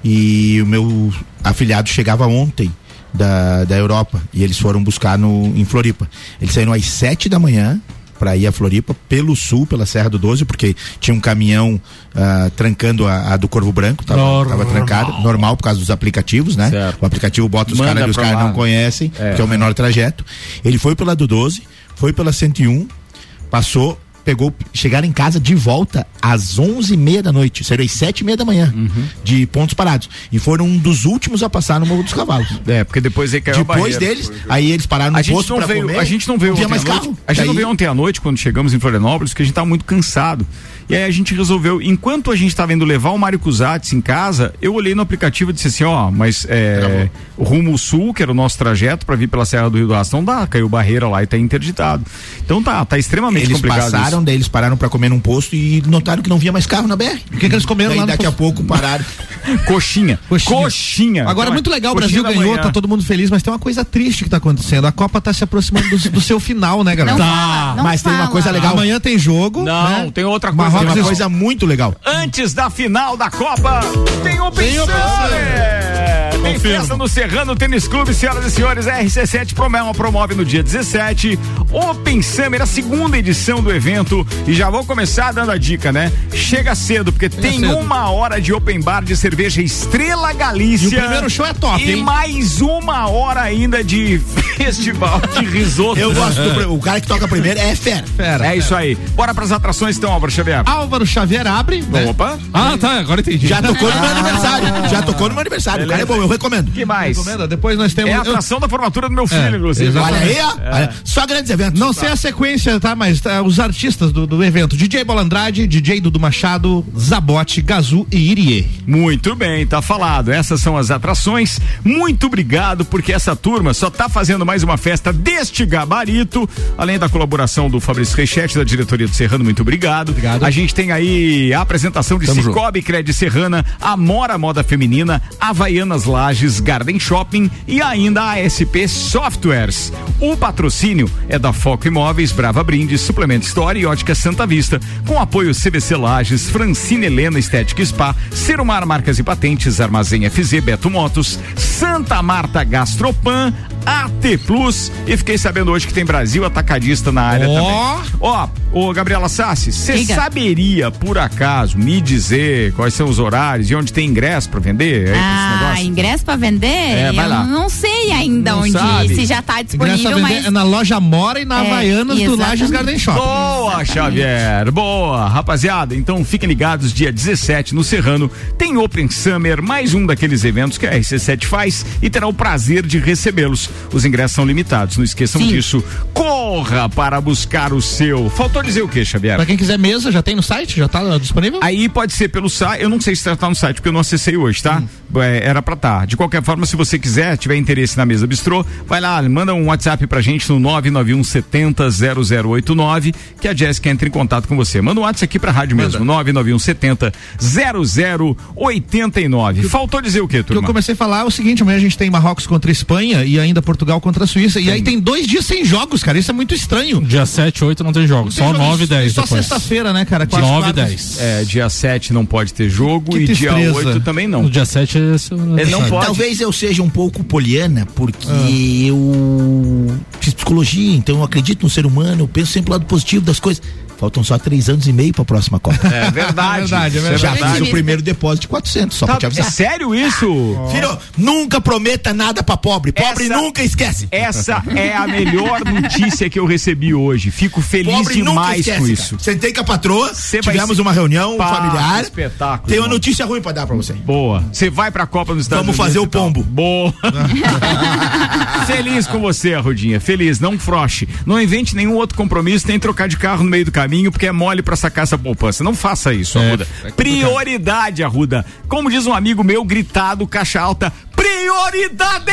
e o meu afilhado chegava ontem da, da Europa e eles foram buscar no, em Floripa. Eles saíram às sete da manhã para ir a Floripa pelo sul, pela Serra do 12, porque tinha um caminhão ah, trancando a, a do Corvo Branco, tava,
Normal.
tava trancado, normal por causa dos aplicativos, né? O aplicativo bota os caras e os caras não conhecem,
É.
que é o menor trajeto. Ele foi pela do 12, foi pela 101, passou, pegou, chegaram em casa de volta às onze e meia da noite, saíram às sete e meia da manhã,
Uhum.
de pontos parados. E foram um dos últimos a passar no Morro dos Cavalos.
É, porque depois aí caiu a
Depois
barreira.
deles, aí eles pararam no
a
posto
não
pra
veio,
comer.
A gente não veio ontem
mais
à noite. A gente não
Daí-
veio ontem à noite, quando chegamos em Florianópolis, porque a gente tava muito cansado. E aí a gente resolveu, enquanto a gente tava indo levar o Mário Cusatz em casa, eu olhei no aplicativo e disse assim, ó, mas é, rumo sul, que era o nosso trajeto para vir pela Serra do Rio do Aço, não dá, caiu barreira lá e tá interditado. Então tá, tá extremamente
Eles
complicado
passaram,
isso.
daí eles pararam pra comer num posto e notaram que não vinha mais carro na BR.
O que, que eles comeram
daí
lá
daqui
posto?
a pouco pararam.
Coxinha. Coxinha.
Agora,
Então,
muito legal, o
coxinha
Brasil ganhou,
manhã.
tá todo mundo feliz, mas tem uma coisa triste que tá acontecendo. A Copa tá se aproximando do, do seu final, né, galera?
Não
tá.
fala, não Mas tem uma fala. coisa legal.
Amanhã tem jogo.
Não,
né?
tem outra coisa.
Marrocos
Tem
e-
uma coisa
muito legal.
Antes da final da Copa, tem Open
Tem
Summer! Tem festa no Serrano Tênis Clube, senhoras e senhores. A RC7 promove, promove no dia 17. Open Summer, a segunda edição do evento. E já vou começar dando a dica, né? Chega cedo, porque tem
cedo.
uma hora de open bar de cerveja Estrela Galícia.
E o primeiro show é top,
E
hein?
mais uma hora ainda de festival de risoto.
Eu gosto do. O cara que toca primeiro é fera.
Fera,
É isso aí. Bora pras atrações então, Álvaro Xavier.
Álvaro Xavier abre. né?
Opa.
Ah, tá, agora entendi.
Já tocou no meu aniversário. Já tocou no meu aniversário. O cara é bom, eu recomendo.
que mais?
Recomenda? Depois nós temos.
É a
eu-
atração da formatura do meu filho,
É,
inclusive.
Olha aí, ó. Olha, Só grandes eventos.
Não sei a sequência, tá? Mas tá, os artistas do, do evento: DJ Bolandrade, DJ Dudu Machado, Zabote, Gazu e Irie.
Muito bem, tá falado. Essas são as atrações. Muito obrigado, porque essa turma só tá fazendo mais uma festa deste gabarito. Além da colaboração do Fabrício Reichete, da diretoria do Serrano, muito obrigado.
Obrigado.
A gente tem aí a apresentação de
Tamo
Cicobi Cred Serrana, Amora Moda Feminina, Havaianas Lages, Garden Shopping e ainda a SP Softwares. O patrocínio é da Foco Imóveis, Brava Brindes, Suplemento Store e Ótica Santa Vista, com apoio CVC Lages, Francine Helena Estética Spa, Serumar Marcas e Patentes, Armazém FZ, Beto Motos, Santa Marta Gastropan, AT Plus e fiquei sabendo hoje que tem Brasil Atacadista na área
Ó.
também. Ó, ô Gabriela Sassi, você saberia, por acaso, me dizer quais são os horários e onde tem ingresso pra vender? É esse
Ah,
negócio?
Ingresso pra vender?
É, vai
eu
lá.
não sei ainda
Não
onde,
sabe?
se já tá disponível, mas
é na loja Mora e na
É,
Havaianas do
exatamente.
Lages Garden Shopping.
Boa, Xavier. Boa. Rapaziada, então fiquem ligados, dia 17 no Serrano tem Open Summer, mais um daqueles eventos que a RC7 faz e terá o prazer de recebê-los. Os ingressos são limitados, não esqueçam
Sim.
disso. Corra para buscar o seu. Faltou dizer o que, Xavier?
Pra quem quiser mesa, já tem no site? Já tá disponível?
Aí pode ser pelo site, eu não sei se tá no site, porque eu não acessei hoje, tá? É, era pra tá. De qualquer forma, se você quiser, tiver interesse na mesa bistrô, vai lá, manda um WhatsApp pra gente no 991 70 0089, que a Jéssica entra em contato com você. Manda um WhatsApp aqui pra rádio mesmo, 991 70 0089. Faltou dizer o quê,
O que eu
turma?
comecei a falar é o seguinte: amanhã a gente tem Marrocos contra a Espanha e ainda Portugal contra a Suíça. E aí tem dois dias sem jogos, cara. Isso é muito estranho.
Dia 7 e 8 não tem jogo. Só 9 e 10
Só sexta-feira, né, cara? Quatro,
9 e
quatro.
10.
É, dia 7 não pode ter jogo
Que
e dia
tristeza.
8 também não.
No dia 7 é o-
Ele não pode.
Talvez eu seja um pouco poliana, porque
Ah.
eu fiz psicologia, então eu acredito no ser humano, eu penso sempre o lado positivo das coisas. Faltam só três anos e meio pra próxima Copa.
É verdade.
É verdade, é
isso
Já
verdade.
fiz o primeiro depósito de 400, só
Tá,
pra te
é
avisar.
sério isso?
Filho, nunca prometa nada pra pobre. Pobre
Essa-
nunca esquece.
Essa é a melhor notícia que eu recebi hoje. Fico feliz
Pobre
demais
esquece,
com
cara.
isso.
Sentei com a patroa,
Cê
tivemos
se-
uma reunião
Pá,
familiar.
espetáculo,
Tem uma notícia ruim pra dar pra você.
Boa. Você vai pra Copa nos Estados
Vamos
Unidos.
fazer o
tal.
pombo.
Boa. Feliz com você, Arrudinha. Feliz, não froche. Não invente nenhum outro compromisso, nem trocar de carro no meio do caminho, porque é mole pra sacar essa poupança. Não faça isso,
É,
Arruda.
é.
Prioridade, Arruda. Como diz um amigo meu, gritado, caixa alta, prioridade!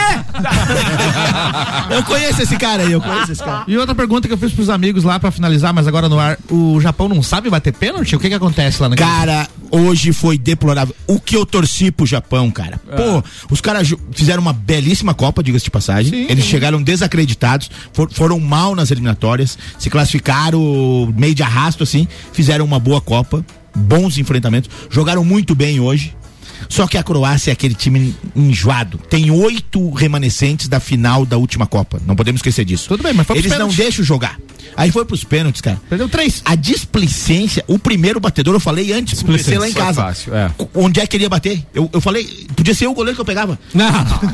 Eu conheço esse cara aí, eu conheço esse cara.
E outra pergunta que eu fiz pros amigos lá pra finalizar, mas agora no ar: o Japão não sabe bater pênalti? O que que acontece lá na
Cara, hoje foi deplorável. O que eu torci pro Japão, cara. Pô, os caras fizeram uma belíssima Copa, diga-se de passagem.
Sim.
Eles chegaram desacreditados, for- foram mal nas eliminatórias, se classificaram meio de arrasto, assim, fizeram uma boa Copa, bons enfrentamentos, jogaram muito bem hoje. Só que a Croácia é aquele time enjoado. Tem oito remanescentes da final da última Copa. Não podemos esquecer disso.
Tudo bem, mas foi pros
Eles não
pênaltis.
deixam jogar. Aí foi pros pênaltis, cara.
Perdeu três.
A displicência, o primeiro batedor, eu falei antes, PC lá em casa.
fácil, é.
Onde é que ele ia bater? Eu, eu falei, podia ser o goleiro que eu pegava.
Não.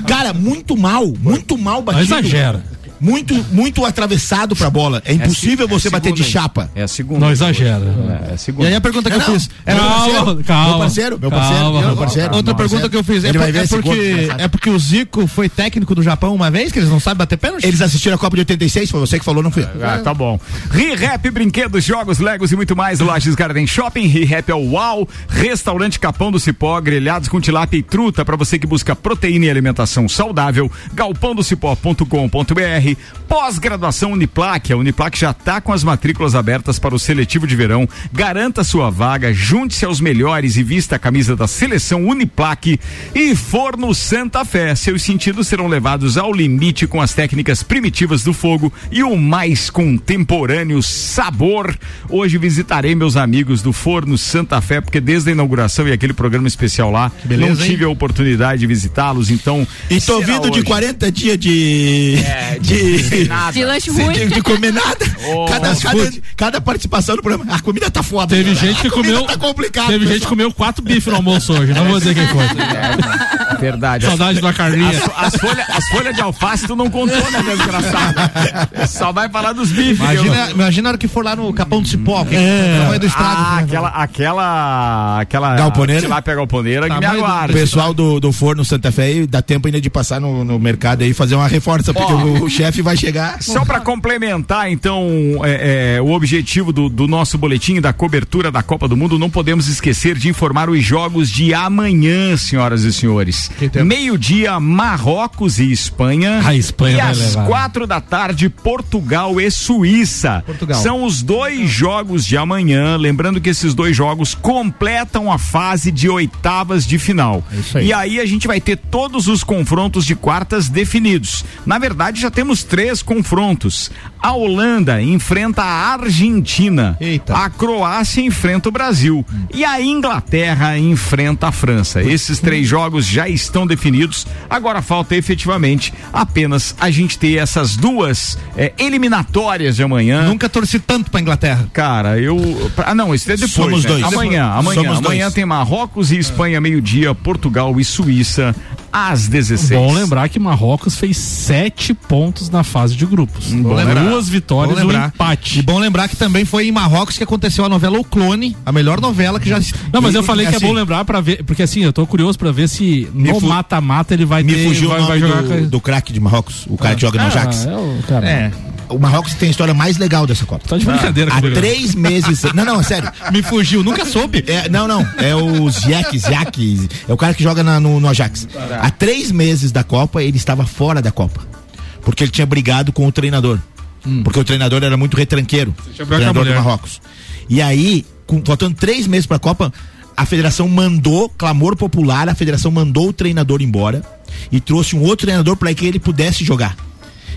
Cara, muito mal, muito mal batido.
exagera.
Muito, muito atravessado pra bola. É impossível
É
você
a
bater de
segunda,
chapa.
É a segunda.
Não exagera.
É, é a
E
segunda.
aí a pergunta que
Não,
eu fiz. É calma,
parceiro,
calma,
meu parceiro, meu parceiro,
calma.
meu parceiro.
Outra pergunta que eu fiz. É,
Ele
por-
vai ver
é porque, é porque o Zico foi técnico do Japão uma vez, que eles não sabem bater pênalti?
Eles assistiram a Copa de 86, foi você que falou, não fui eu.
Ah, tá bom. ReHap, brinquedos, jogos, legos e muito mais. Lages Garden Shopping, ReHap é o UAU. Restaurante Capão do Cipó, grelhados com tilápia e truta para você que busca proteína e alimentação saudável. Pós-graduação Uniplac. A Uniplac já está com as matrículas abertas para o seletivo de verão. Garanta sua vaga, junte-se aos melhores e vista a camisa da seleção Uniplac. E Forno Santa Fé. Seus sentidos serão levados ao limite com as técnicas primitivas do fogo e o mais contemporâneo sabor. Hoje visitarei meus amigos do Forno Santa Fé, porque desde a inauguração e aquele programa especial lá,
beleza,
não tive a oportunidade de visitá-los, então.
E tô vindo de
hoje.
40 dias de.
É,
de,
De lanche
de,
ruim.
de, de comer nada.
Oh,
cada, cada, cada participação do programa. A comida tá foda.
Teve
cara.
gente que comeu.
Tá complicado.
teve gente que
pessoal.
comeu quatro bifes no almoço hoje. Não vou dizer quem foi.
É, verdade.
Saudade da Carlinha.
As, as folhas as folhas de alface tu não contou, né, desgraçado? Só vai falar dos bifes.
Imagina, imagina a hora que for lá no Capão do Cipó. que é. tamanho do estrago.
Ah,
né?
aquela, aquela, aquela
Galponeira?
tilápia galponeira que me
do-
O
aguarda.
pessoal do, do forno Santa Fé dá tempo ainda de passar no, no mercado aí e fazer uma reforça, porque
Ó.
o, o chefe vai chegar.
Só para complementar, então, é, é, o objetivo do, do nosso boletim da cobertura da Copa do Mundo, não podemos esquecer de informar os jogos de amanhã, senhoras e senhores. Meio-dia, Marrocos e Espanha.
A Espanha
e
vai
às
levar.
quatro da tarde, Portugal e Suíça.
Portugal.
São os dois jogos de amanhã. Lembrando que esses dois jogos completam a fase de oitavas de final.
isso aí.
E aí a gente vai ter todos os confrontos de quartas definidos. Na verdade, já temos três confrontos. A Holanda enfrenta a Argentina.
Eita.
A Croácia enfrenta o Brasil. E a Inglaterra enfrenta a França. Esses três jogos já estão definidos. Agora falta efetivamente apenas a gente ter essas duas eh, eliminatórias de amanhã.
Nunca torci tanto pra Inglaterra.
Cara, eu. Ah, não, isso é depois.
Somos
né?
dois.
Amanhã, amanhã.
Somos
amanhã
dois.
tem Marrocos e Espanha, meio-dia, Portugal e Suíça, às 16.
Bom lembrar que Marrocos fez sete pontos na fase de grupos.
Bom
lembrar.
Duas vitórias e um empate.
E bom lembrar que também foi em Marrocos que aconteceu a novela O Clone, a melhor novela que já.
Não, mas eu falei que é
assim,
bom lembrar pra ver, porque assim, eu tô curioso pra ver se no mata-mata ele vai
Me
ter,
fugiu
vai,
o
vai
nome
jogar
do,
com-
do craque de Marrocos, o cara que joga no
Ah,
Ajax.
é o cara.
É.
O Marrocos tem a história mais legal dessa Copa.
Tá de brincadeira
Há
comigo, né?
três meses. Não, não, é sério.
Me fugiu, nunca soube.
É, não, não. É o Ziek, Ziek. É o cara que joga na- no, no Ajax. Há três meses da Copa, ele estava fora da Copa. Porque ele tinha brigado com o treinador. Porque o treinador era muito retranqueiro. O treinador do. Marrocos. E aí, com- faltando três meses pra Copa, a federação mandou, clamor popular, a federação mandou o treinador embora e trouxe um outro treinador para que ele pudesse jogar.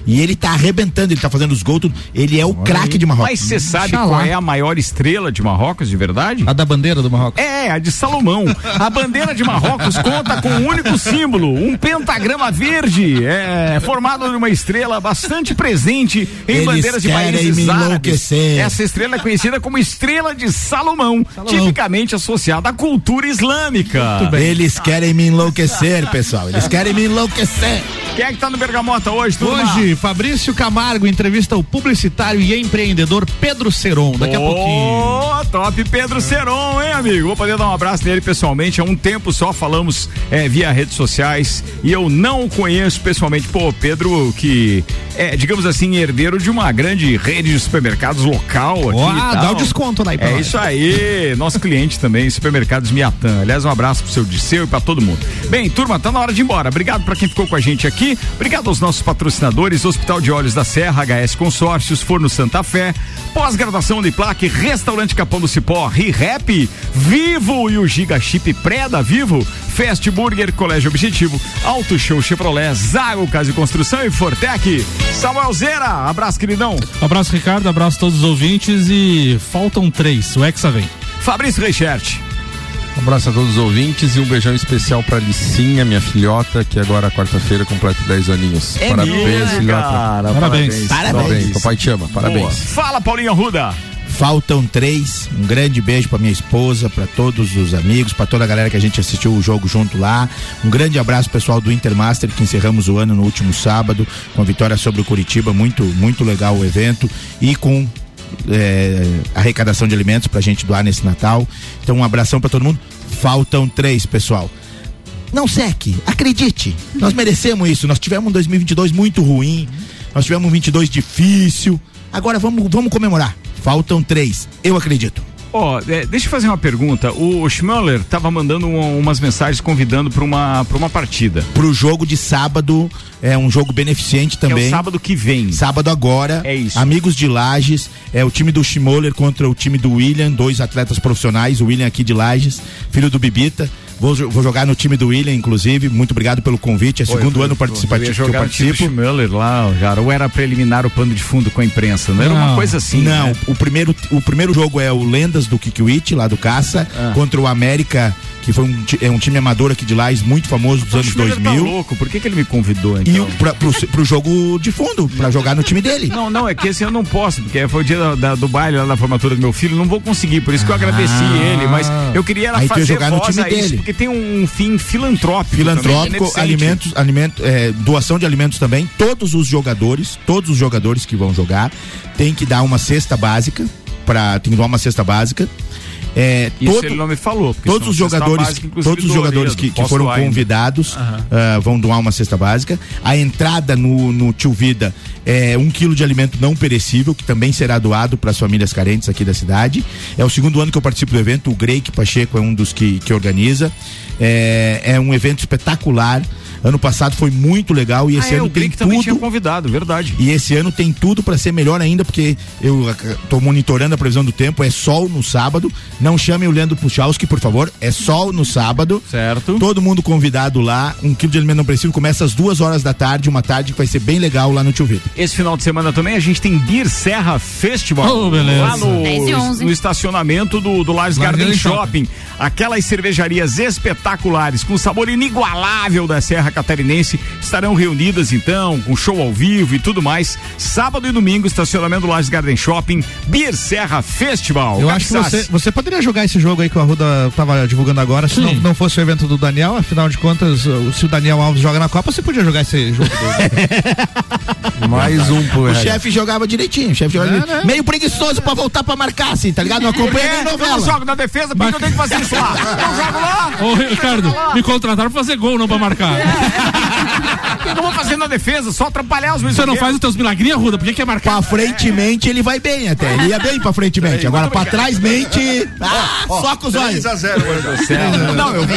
E ele tá arrebentando, ele tá fazendo os gols, tudo. Ele é o craque de Marrocos.
Mas você sabe
Xalá.
qual é a maior estrela de Marrocos, de verdade?
A da bandeira do Marrocos.
É, a de Salomão. A bandeira de Marrocos conta com um único símbolo, um pentagrama verde, é, formado de uma estrela bastante presente em
Eles
bandeiras de
querem
países
me
árabes.
enlouquecer.
Essa estrela é conhecida como estrela de Salomão, tipicamente associada à cultura islâmica.
Eles querem me enlouquecer, pessoal. Eles querem me enlouquecer.
Quem é que tá no Bergamota hoje, turma?
Hoje, Fabrício Camargo entrevista o publicitário e empreendedor Pedro Seron. Daqui a pouquinho.
Top Pedro Seron, hein, amigo? Vou poder dar um abraço nele pessoalmente. Há um tempo só falamos é, via redes sociais e eu não o conheço pessoalmente. Pô, Pedro, que é, digamos assim, herdeiro de uma grande rede de supermercados local aqui. E
dá o desconto lá aí pra
É isso aí, nosso cliente também, Supermercados Miatã. Aliás, um abraço pro seu Disseu e pra todo mundo. Bem, turma, tá na hora de ir embora. Obrigado pra quem ficou com a gente aqui. Obrigado aos nossos patrocinadores, Hospital de Olhos da Serra, HS Consórcios, Forno Santa Fé, Pós-graduação Uniplaque, Restaurante Capão do Cipó, ReHap, Vivo e o Giga Chip Pré da Vivo, Fast Burger, Colégio Objetivo, Auto Show Chevrolet, Zago Casa e Construção e Fortec. Samuel Zera, abraço, queridão.
Abraço, Ricardo, abraço a todos os ouvintes e faltam três, o Hexa vem.
Fabrício Reichert.
Um abraço a todos os ouvintes e um beijão especial pra Licinha, minha filhota, que agora quarta-feira completa 10 aninhos.
É
parabéns,
mesmo,
filhota.
cara.
Parabéns.
Parabéns.
Parabéns. Papai te ama. Parabéns.
Boa. Fala, Paulinho Arruda.
Faltam três. Um grande beijo pra minha esposa, pra todos os amigos, pra toda a galera que a gente assistiu o jogo junto lá. Um grande abraço pessoal do Intermaster que encerramos o ano no último sábado com a vitória sobre o Curitiba, muito muito legal o evento e com é, arrecadação de alimentos pra gente doar nesse Natal. Então um abração pra todo mundo. Faltam três, pessoal. Não seque, acredite. Nós merecemos isso. Nós tivemos um 2022 muito ruim. Nós tivemos um 22 difícil. Agora vamos, vamos comemorar. Faltam três. Eu acredito.
Ó, é, deixa eu fazer uma pergunta. O Schmoller tava mandando um- umas mensagens convidando pra uma, pra uma partida.
Pro jogo de sábado, é um jogo beneficente também.
É o sábado que vem.
Sábado agora.
É isso.
Amigos de Lages, é o time do Schmoller contra o time do William, dois atletas profissionais, o William aqui de Lages, filho do Bibita. Vou, vou jogar no time do William, inclusive. Muito obrigado pelo convite. É
Pô,
segundo
eu-
ano participativo que eu
no time
participo.
Schmoller lá, cara, ou era preliminar o pano de fundo com a imprensa, não, era uma coisa assim.
Não,
né?
o, primeiro, o primeiro jogo é o Lendas do Kikiwit, lá do Caça,
Ah.
contra o América, que foi um, é um time amador aqui de Lages, muito famoso dos
O
anos
Schmoller
2000.
Tá louco, por que, que ele me convidou
E
então?
o, pra, pro, pro jogo de fundo, pra jogar no time dele.
Não, não, é que esse eu não posso, porque foi o dia da- da- do baile lá da formatura do meu filho, não vou conseguir, por isso que eu agradeci ele, mas eu queria
ia
fazer
jogar no
voz
time
a isso,
dele.
Porque tem um fim filantrópico. também,
Filantrópico,
beneficente.
alimentos, alimento, é, doação de alimentos também. Todos os jogadores, todos os jogadores que vão jogar, tem que dar uma cesta básica para tem que doar uma cesta básica. É,
Isso
todo-
ele não me falou. porque
todos os jogadores,
básica,
todos os
do
jogadores que, que foram convidados ah, vão doar uma cesta básica. A entrada no, no Tio Vida é um quilo de alimento não perecível, que também será doado para as famílias carentes aqui da cidade. É o segundo ano que eu participo do evento, o Greik Pacheco é um dos que, que organiza. É, é um evento espetacular. Ano passado foi muito legal e esse
Ah, é,
ano
o
tem
também
tudo.
tinha convidado, verdade.
E esse ano tem tudo para ser melhor ainda, porque eu ac- tô monitorando a previsão do tempo. É sol no sábado. Não chamem o Leandro Puchalski, por favor. É sol no sábado.
Certo.
Todo mundo convidado lá. Um quilo de alimento não perecível começa às duas horas da tarde. Uma tarde que vai ser bem legal lá no Tio Vitor.
Esse final de semana também a gente tem Beer Serra Festival.
Oh, beleza.
Lá no,
10 e 11.
no estacionamento do, do Lages Garden
Garden
Shopping. Aquelas cervejarias espetaculares, com sabor inigualável da Serra Catarinense, estarão reunidas então, com show ao vivo e tudo mais. Sábado e domingo, estacionamento do Lages Garden Shopping, Beer Serra Festival.
Eu acho que você, você poderia jogar esse jogo aí que o Arruda tava divulgando agora, se não, não fosse o evento do Daniel, afinal de contas, se o Daniel Alves joga na Copa, você podia jogar esse jogo.
Mais um pro
O chefe jogava direitinho. O chefe jogava
É,
direitinho.
né?
Meio preguiçoso pra voltar pra marcar, assim, tá ligado? Não acompanha nem
Eu não
novela.
jogo na defesa, por que eu tenho que fazer isso lá? Eu jogo lá.
Ô, Ricardo, me contrataram pra fazer gol, não pra marcar.
O que eu vou fazer na defesa? Só atrapalhar os meus
Você não faz os teus milagrinhos, Ruda? Por que quer marcar?
Pra frentemente ele vai bem até. Ele ia bem pra frentemente. Agora pra trás mente. Ah, só com os olhos.
3x0,
Não, eu vi.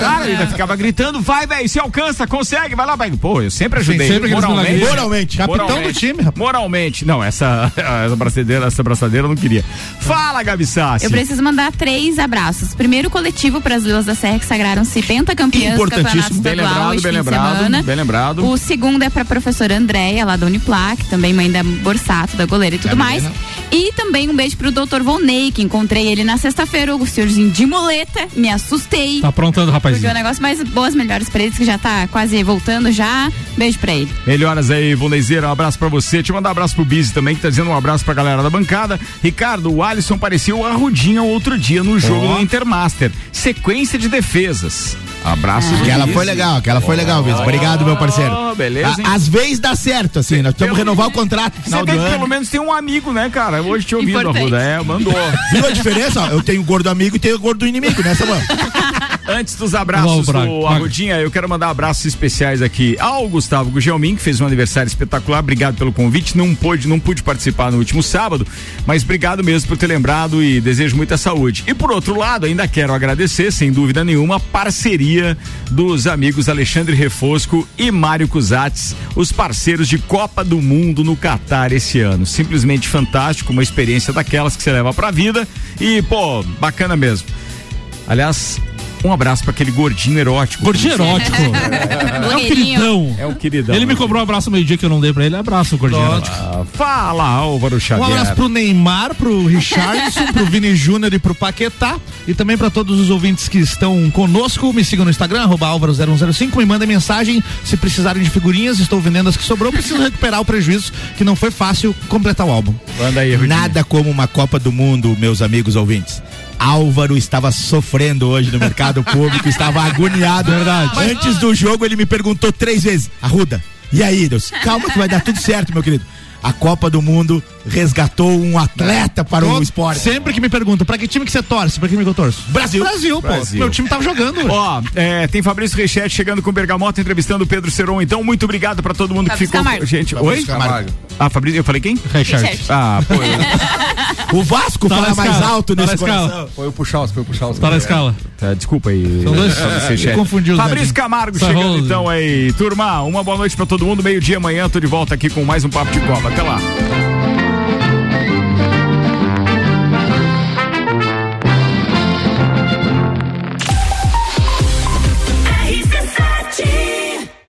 Cara, ele ainda ficava gritando, vai, velho, se alcança, consegue, vai lá, vai. Pô, eu sempre ajudei.
Sempre
moralmente.
Moralmente.
Capitão do time, rapaz.
Moralmente. Não, essa, essa braçadeira, essa braçadeira eu não queria. Fala, Gabi Sassi.
Eu preciso mandar três abraços. Primeiro, coletivo para as Vilas da Serra que sagraram-se pentacampeãs do campeonato
Importantíssimo. Bem
estadual
lembrado, bem lembrado,
semana.
bem lembrado.
O segundo é para a professora Andréia, lá da Uniplac, também mãe da Borsato, da goleira e tudo mais. E também um beijo pro doutor Volney, que encontrei ele na sexta-feira, o senhorzinho de muleta, me assustei.
Tá aprontando,
Porque
rapazinho.
o negócio mais boas melhores pra eles, que já tá quase voltando já. Beijo pra ele.
Melhoras aí, Voneizeira, um abraço pra você. Eu mandar um abraço pro Bizi também, que tá dizendo um abraço pra galera da bancada. Ricardo, o Alisson pareceu arrudinha outro dia no jogo do Intermaster. Sequência de defesas. Abraço.
Aquela foi legal, aquela foi legal mesmo. Obrigado, meu parceiro.
Beleza, hein?
Às vezes dá certo, assim. Nós precisamos renovar o contrato
Você
final do
que pelo menos tem um amigo, né, cara? Hoje te ouvindo. Arruda. É, mandou.
Viu a diferença? Eu tenho gordo amigo e tenho gordo inimigo nessa mano.
Antes dos abraços do
Braga.
Arrudinha, eu quero mandar abraços especiais aqui ao Gustavo Gugelmin, que fez um aniversário espetacular. Obrigado pelo convite. Não pude, não pude participar no último sábado, mas obrigado mesmo por ter lembrado e desejo muita saúde. E por outro lado, ainda quero agradecer, sem dúvida nenhuma, a parceria dos amigos Alexandre Refosco e Mário Cusatz, os parceiros de Copa do Mundo no Catar esse ano. Simplesmente fantástico, uma experiência daquelas que você leva pra vida e, pô, bacana mesmo. Aliás, Um abraço pra aquele gordinho erótico.
Gordinho erótico. é um queridão.
É um queridão.
Ele me cobrou um abraço meio-dia que eu não dei pra ele. Abraço, gordinho erótico.
Ah, fala, Álvaro
Um
Xavier.
abraço pro Neymar, pro Richardson, pro Vini Júnior e pro Paquetá. E também pra todos os ouvintes que estão conosco. Me sigam no Instagram, arroba Álvaro0105. Me mandem mensagem se precisarem de figurinhas. Estou vendendo as que sobrou. Preciso recuperar o prejuízo, que não foi fácil completar o álbum.
Manda aí, Rudinho.
Nada como uma Copa do Mundo, meus amigos ouvintes. Álvaro estava sofrendo hoje no mercado público, estava agoniado. Verdade. Antes do jogo, ele me perguntou três vezes: Arruda, e aí, Deus? Calma que vai dar tudo certo, meu querido. A Copa do Mundo resgatou um atleta para o
Todo-
esporte.
Sempre que me perguntam, pra que time que você torce? Pra que time que eu torço?
Brasil.
Brasil, pô.
Brasil.
Meu time tava jogando.
Ó, é, tem Fabrício Rechete chegando com o Bergamota, entrevistando o Pedro Seron. Então, muito obrigado pra todo mundo
Fabrício
que ficou.
Camargo.
Gente,
Fabrício
oi?
Camargo.
Ah, Fabrício, eu falei quem?
Richard.
Ah, pô. eu-
O Vasco
Tá
fala mais alto
tá
nesse
escala.
coração.
Foi o puxar, foi o puxar.
Tá na escala.
Tá, desculpa aí.
São dois-
Fabrício
eu
Rechete.
confundi os
Fabrício. Camargo
Só
chegando então aí. Turma, uma boa noite pra todo mundo. Meio-dia amanhã, tô de volta aqui com mais um Papo de Copa. Até lá.